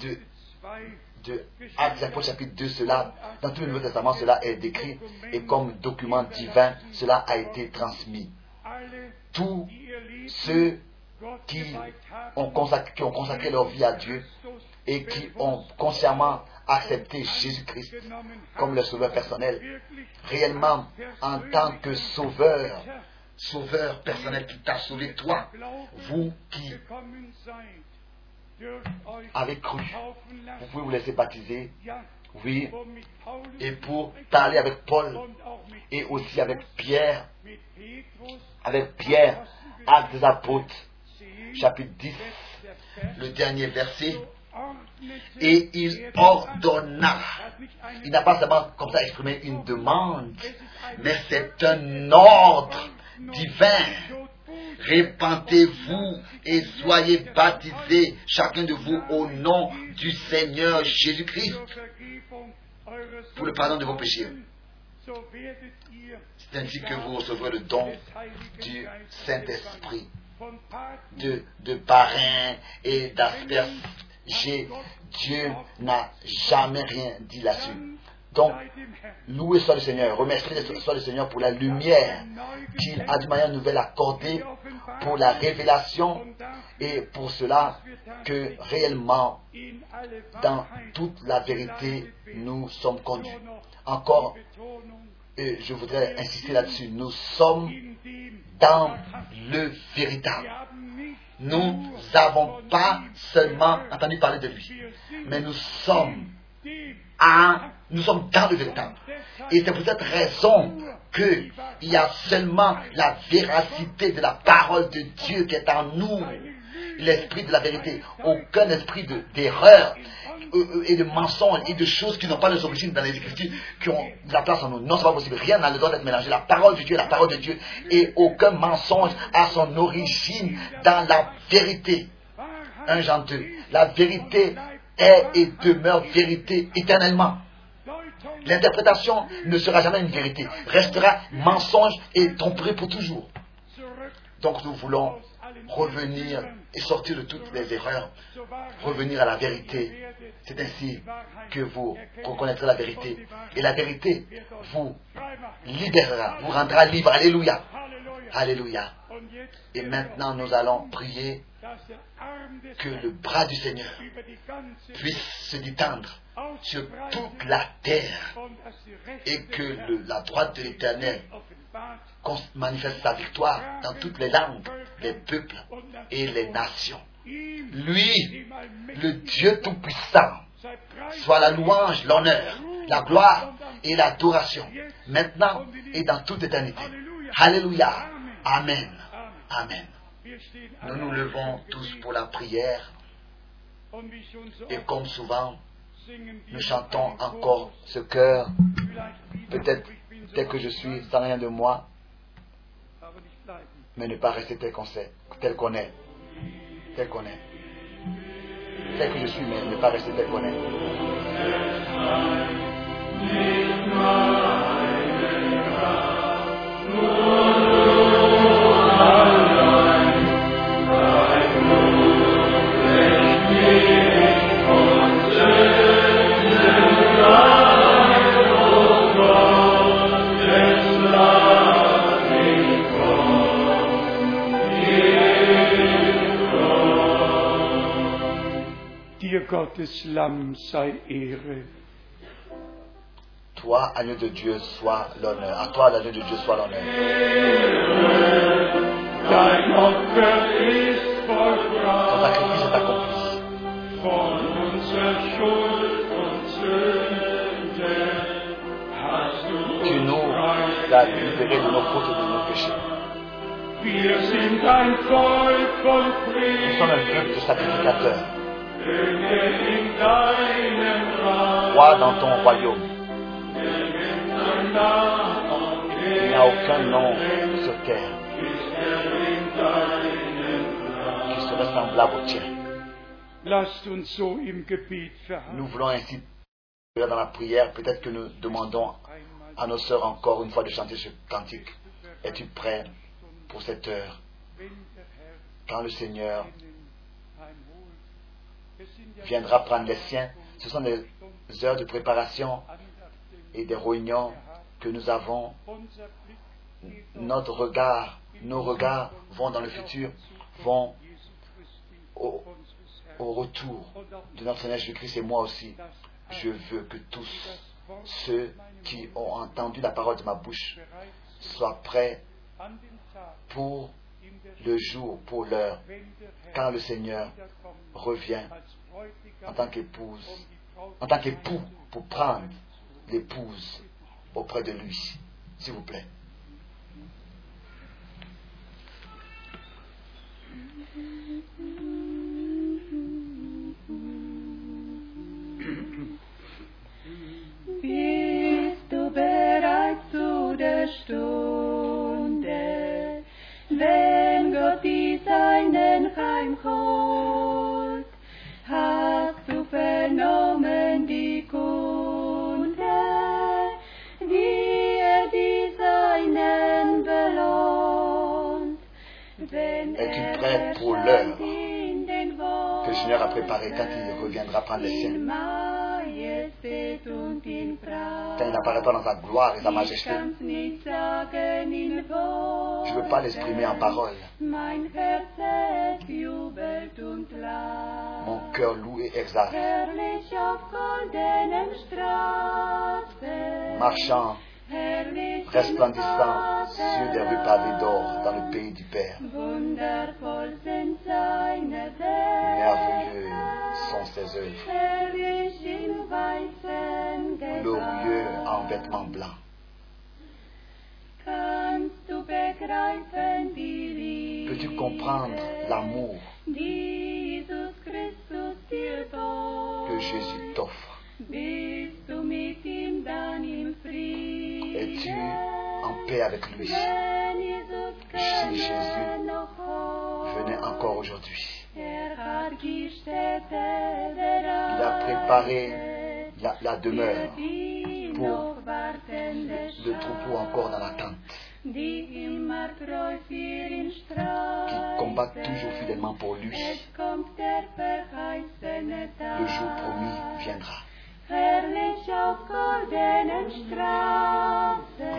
de, de chapitre 2, cela, dans tout le Nouveau Testament, cela est décrit et comme document divin, cela a été transmis. Tous ceux qui ont, consacré, qui ont consacré leur vie à Dieu et qui ont consciemment accepté Jésus-Christ comme leur sauveur personnel, réellement en tant que sauveur, sauveur personnel qui t'a sauvé toi, vous qui avez cru, vous pouvez vous laisser baptiser, oui, et pour parler avec Paul et aussi avec Pierre, avec Pierre, Actes des Apôtres, chapitre 10, le dernier verset, et il ordonna. Il n'a pas seulement comme ça exprimé une demande, mais c'est un ordre divin. Répentez-vous et soyez baptisés, chacun de vous, au nom du Seigneur Jésus-Christ, pour le pardon de vos péchés. C'est ainsi que vous recevrez le don du Saint-Esprit, de, de parrain et d'asperges. Dieu n'a jamais rien dit là-dessus. Donc, louez soit le Seigneur, remerciez soit le Seigneur pour la lumière qu'il a d'une manière nouvelle accordée, pour la révélation et pour cela que réellement, dans toute la vérité, nous sommes conduits. Encore, et je voudrais insister là-dessus, nous sommes dans le véritable. Nous n'avons pas seulement entendu parler de lui, mais nous sommes nous sommes dans le véritable. Et c'est pour cette raison qu'il y a seulement la véracité de la parole de Dieu qui est en nous, l'esprit de la vérité, aucun esprit d'erreur euh, et de mensonge et de choses qui n'ont pas leurs origines dans les Écritures, qui ont la place en nous. Non, c'est pas possible. Rien n'a le droit d'être mélangé. La parole de Dieu, la parole de Dieu, et aucun mensonge a son origine dans la vérité. Un Jean 2. La vérité est et demeure vérité éternellement. L'interprétation ne sera jamais une vérité, restera mensonge et tromperie pour toujours. Donc nous voulons revenir et sortir de toutes les erreurs, revenir à la vérité. C'est ainsi que vous reconnaîtrez la vérité. Et la vérité vous libérera, vous rendra libre. Alléluia. Alléluia. Et maintenant nous allons prier que le bras du Seigneur puisse se détendre sur toute la terre et que la droite de l'Éternel manifeste sa victoire dans toutes les langues, les peuples et les nations. Lui, le Dieu Tout-Puissant, soit la louange, l'honneur, la gloire et l'adoration, maintenant et dans toute éternité. Alléluia. Amen. Amen. Nous nous levons tous pour la prière et comme souvent, nous chantons encore ce cœur. Peut-être tel que je suis, sans rien de moi, mais ne pas rester tel qu'on sait, tel qu'on est, tel qu'on est. Tel que je suis, mais ne pas rester tel qu'on est. Gottes Lamm sei Ehre. Toi, agneau de Dieu, sois l'honneur. À toi, l'agneau de Dieu, soit l'honneur. Ton sacrifice est accompli. Tu nous as libérés de nos fautes et de nos péchés. Nous sommes un peuple de sacrificateurs. Roi dans ton royaume. Il n'y a aucun nom sur terre er qui serait semblable au tien. Nous voulons ainsi, dans la prière, peut-être que nous demandons à nos sœurs encore une fois de chanter ce cantique. Es-tu prêt pour cette heure? Quand le Seigneur viendra prendre les siens Ce sont des heures de préparation et des réunions que nous avons. Notre regard, nos regards vont dans le futur, vont au, au retour de notre Seigneur Jésus-Christ et moi aussi, je veux que tous ceux qui ont entendu la parole de ma bouche soient prêts pour le jour, pour l'heure, quand le Seigneur revient en tant qu'épouse, en tant qu'époux, pour prendre l'épouse auprès de lui. S'il vous plaît. Stunde, wenn du vernommen die Kunde, wie die Seinen belohnt? Wenn Es-tu er prêt pour l'heure que le Seigneur a préparé quand il reviendra prendre les siens, quand il apparaîtra dans sa gloire et sa majesté. Je ne veux pas l'exprimer en parole. Mon cœur loue et exalte, marchant, resplendissant sur des rues pavées d'or dans le pays du Père. Merveilleux sont ses œuvres, glorieux en vêtements blancs. Peux-tu comprendre l'amour que Jésus t'offre? Es-tu en paix avec lui Si Jésus Venez encore aujourd'hui. Il a préparé la, la demeure pour le troupeau encore dans l'attente, die qui combat toujours fidèlement pour lui. Le jour promis viendra.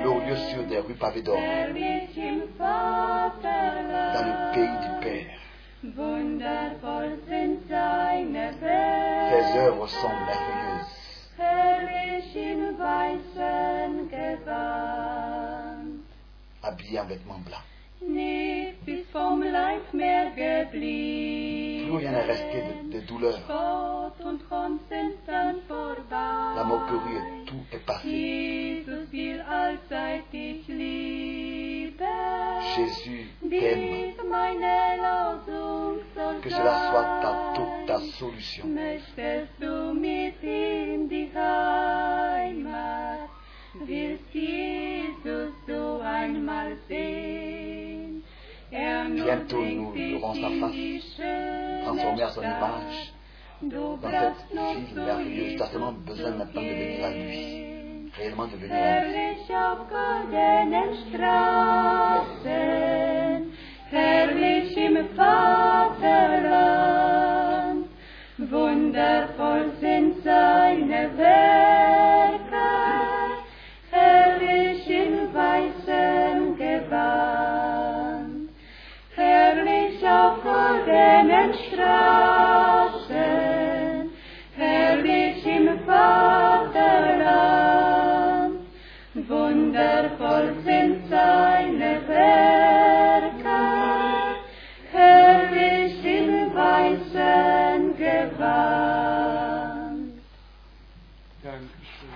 Glorieux sur des rues pavées d'or, dans le pays du Père. Ses œuvres sont merveilleuses. Habillé en vêtements blancs. Plus rien n'est resté de, de douleur. La moquerie, et tout est passé. Jésus t'aime. Que cela soit ta, ta solution. Willst Jesus du einmal sehen? Bientôt nous verrons sa face, die schöne transformé à son image, dans cette zu merveilleuse. Tu as seulement besoin maintenant de venir à lui, réellement de venir à lui. Herrlich im Vaterland, wundervoll sind seine Werke, goldenen Straßen, herrlich im Vaterland, wundervoll sind seine Werke, herrlich im weißen Gewand. Dankeschön.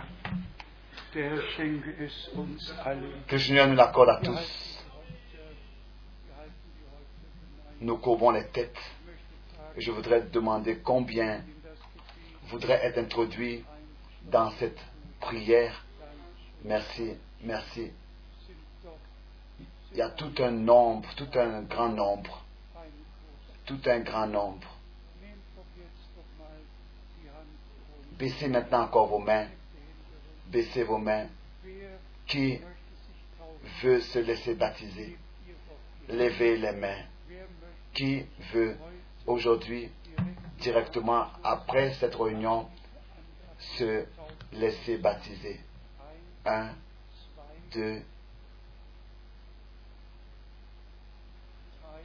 Der Herr schenke es uns allen. Que Seigneur nous l'accorde à tous. Nous courbons les têtes. Je voudrais demander combien voudraient être introduits dans cette prière. Merci, merci. Il y a tout un nombre, tout un grand nombre, tout un grand nombre. Baissez maintenant encore vos mains. Baissez vos mains. Qui veut se laisser baptiser? Levez les mains. Qui veut aujourd'hui, directement après cette réunion, se laisser baptiser Un, deux,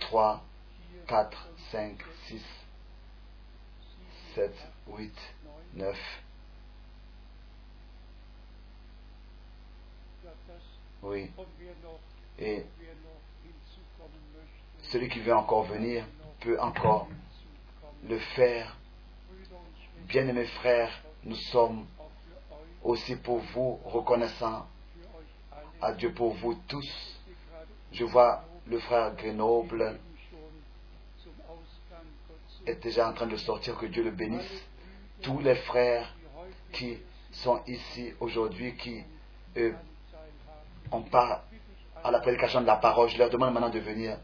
trois, quatre, cinq, six, 7, 8, 9. Ja, das Oui. Et celui qui veut encore venir peut encore le faire. Bien-aimés frères, nous sommes aussi pour vous reconnaissants à Dieu pour vous tous. Je vois le frère Grenoble est déjà en train de sortir, que Dieu le bénisse. Tous les frères qui sont ici aujourd'hui, qui eux, ont part à la prédication de la parole, je leur demande maintenant de venir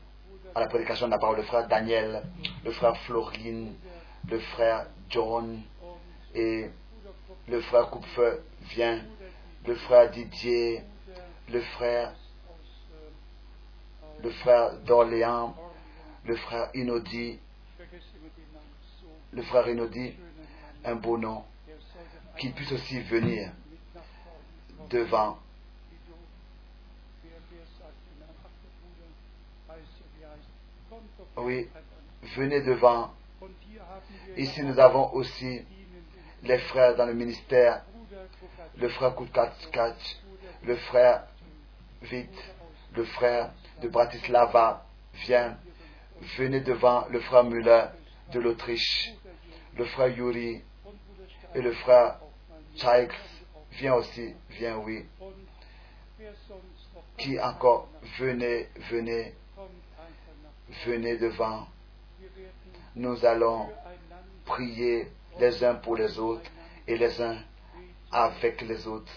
à la prédication de la parole. Le frère Daniel, le frère Florine, le frère John et le frère Coupefeu vient, le frère Didier, le frère, le frère d'Orléans, le frère so le frère Namen, un beau nom, qu'il puisse aussi venir devant. Oui. Venez devant. Ici, nous avons aussi les frères dans le ministère, le frère Kutkatskatch, le frère Vite, le frère de Bratislava vient. Venez devant le frère Müller de l'Autriche, le frère Yuri et le frère. Chaik vient aussi, vient oui. Qui encore Venez, venez. Venez devant. Nous allons prier les uns pour les autres et les uns avec les autres.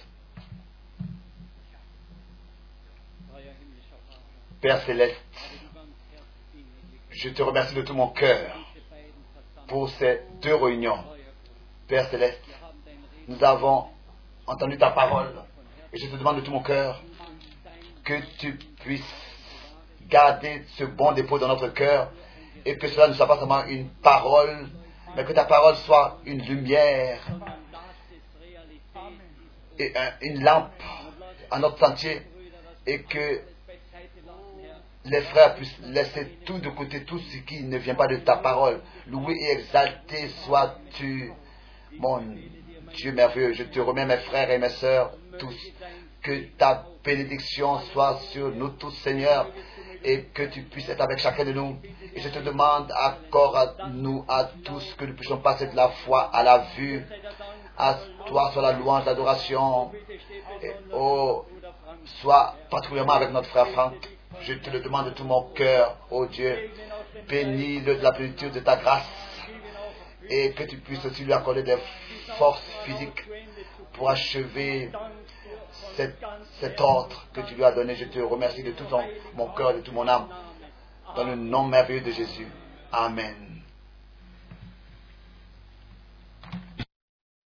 Père céleste, je te remercie de tout mon cœur pour ces deux réunions. Père céleste, nous avons entendu ta parole et je te demande de tout mon cœur que tu puisses garder ce bon dépôt dans notre cœur et que cela ne soit pas seulement une parole, mais que ta parole soit une lumière et un- une lampe à notre sentier et que les frères puissent laisser tout de côté, tout ce qui ne vient pas de ta parole. Loué et exalté sois-tu, mon Dieu merveilleux. Je te remets mes frères et mes sœurs tous. Que ta bénédiction soit sur nous tous, Seigneur, et que tu puisses être avec chacun de nous. Et je te demande, accorde à nous, à tous, que nous puissions passer de la foi à la vue. À toi soit la louange, l'adoration. Et oh, sois particulièrement avec notre frère Franck. Je te le demande de tout mon cœur, oh Dieu. Bénis-le de la plénitude de ta grâce. Et que tu puisses aussi lui accorder des forces physiques pour achever cet, ordre que tu lui as donné. Je te remercie de tout mon cœur, de tout mon âme. Dans le nom merveilleux de Jésus. Amen.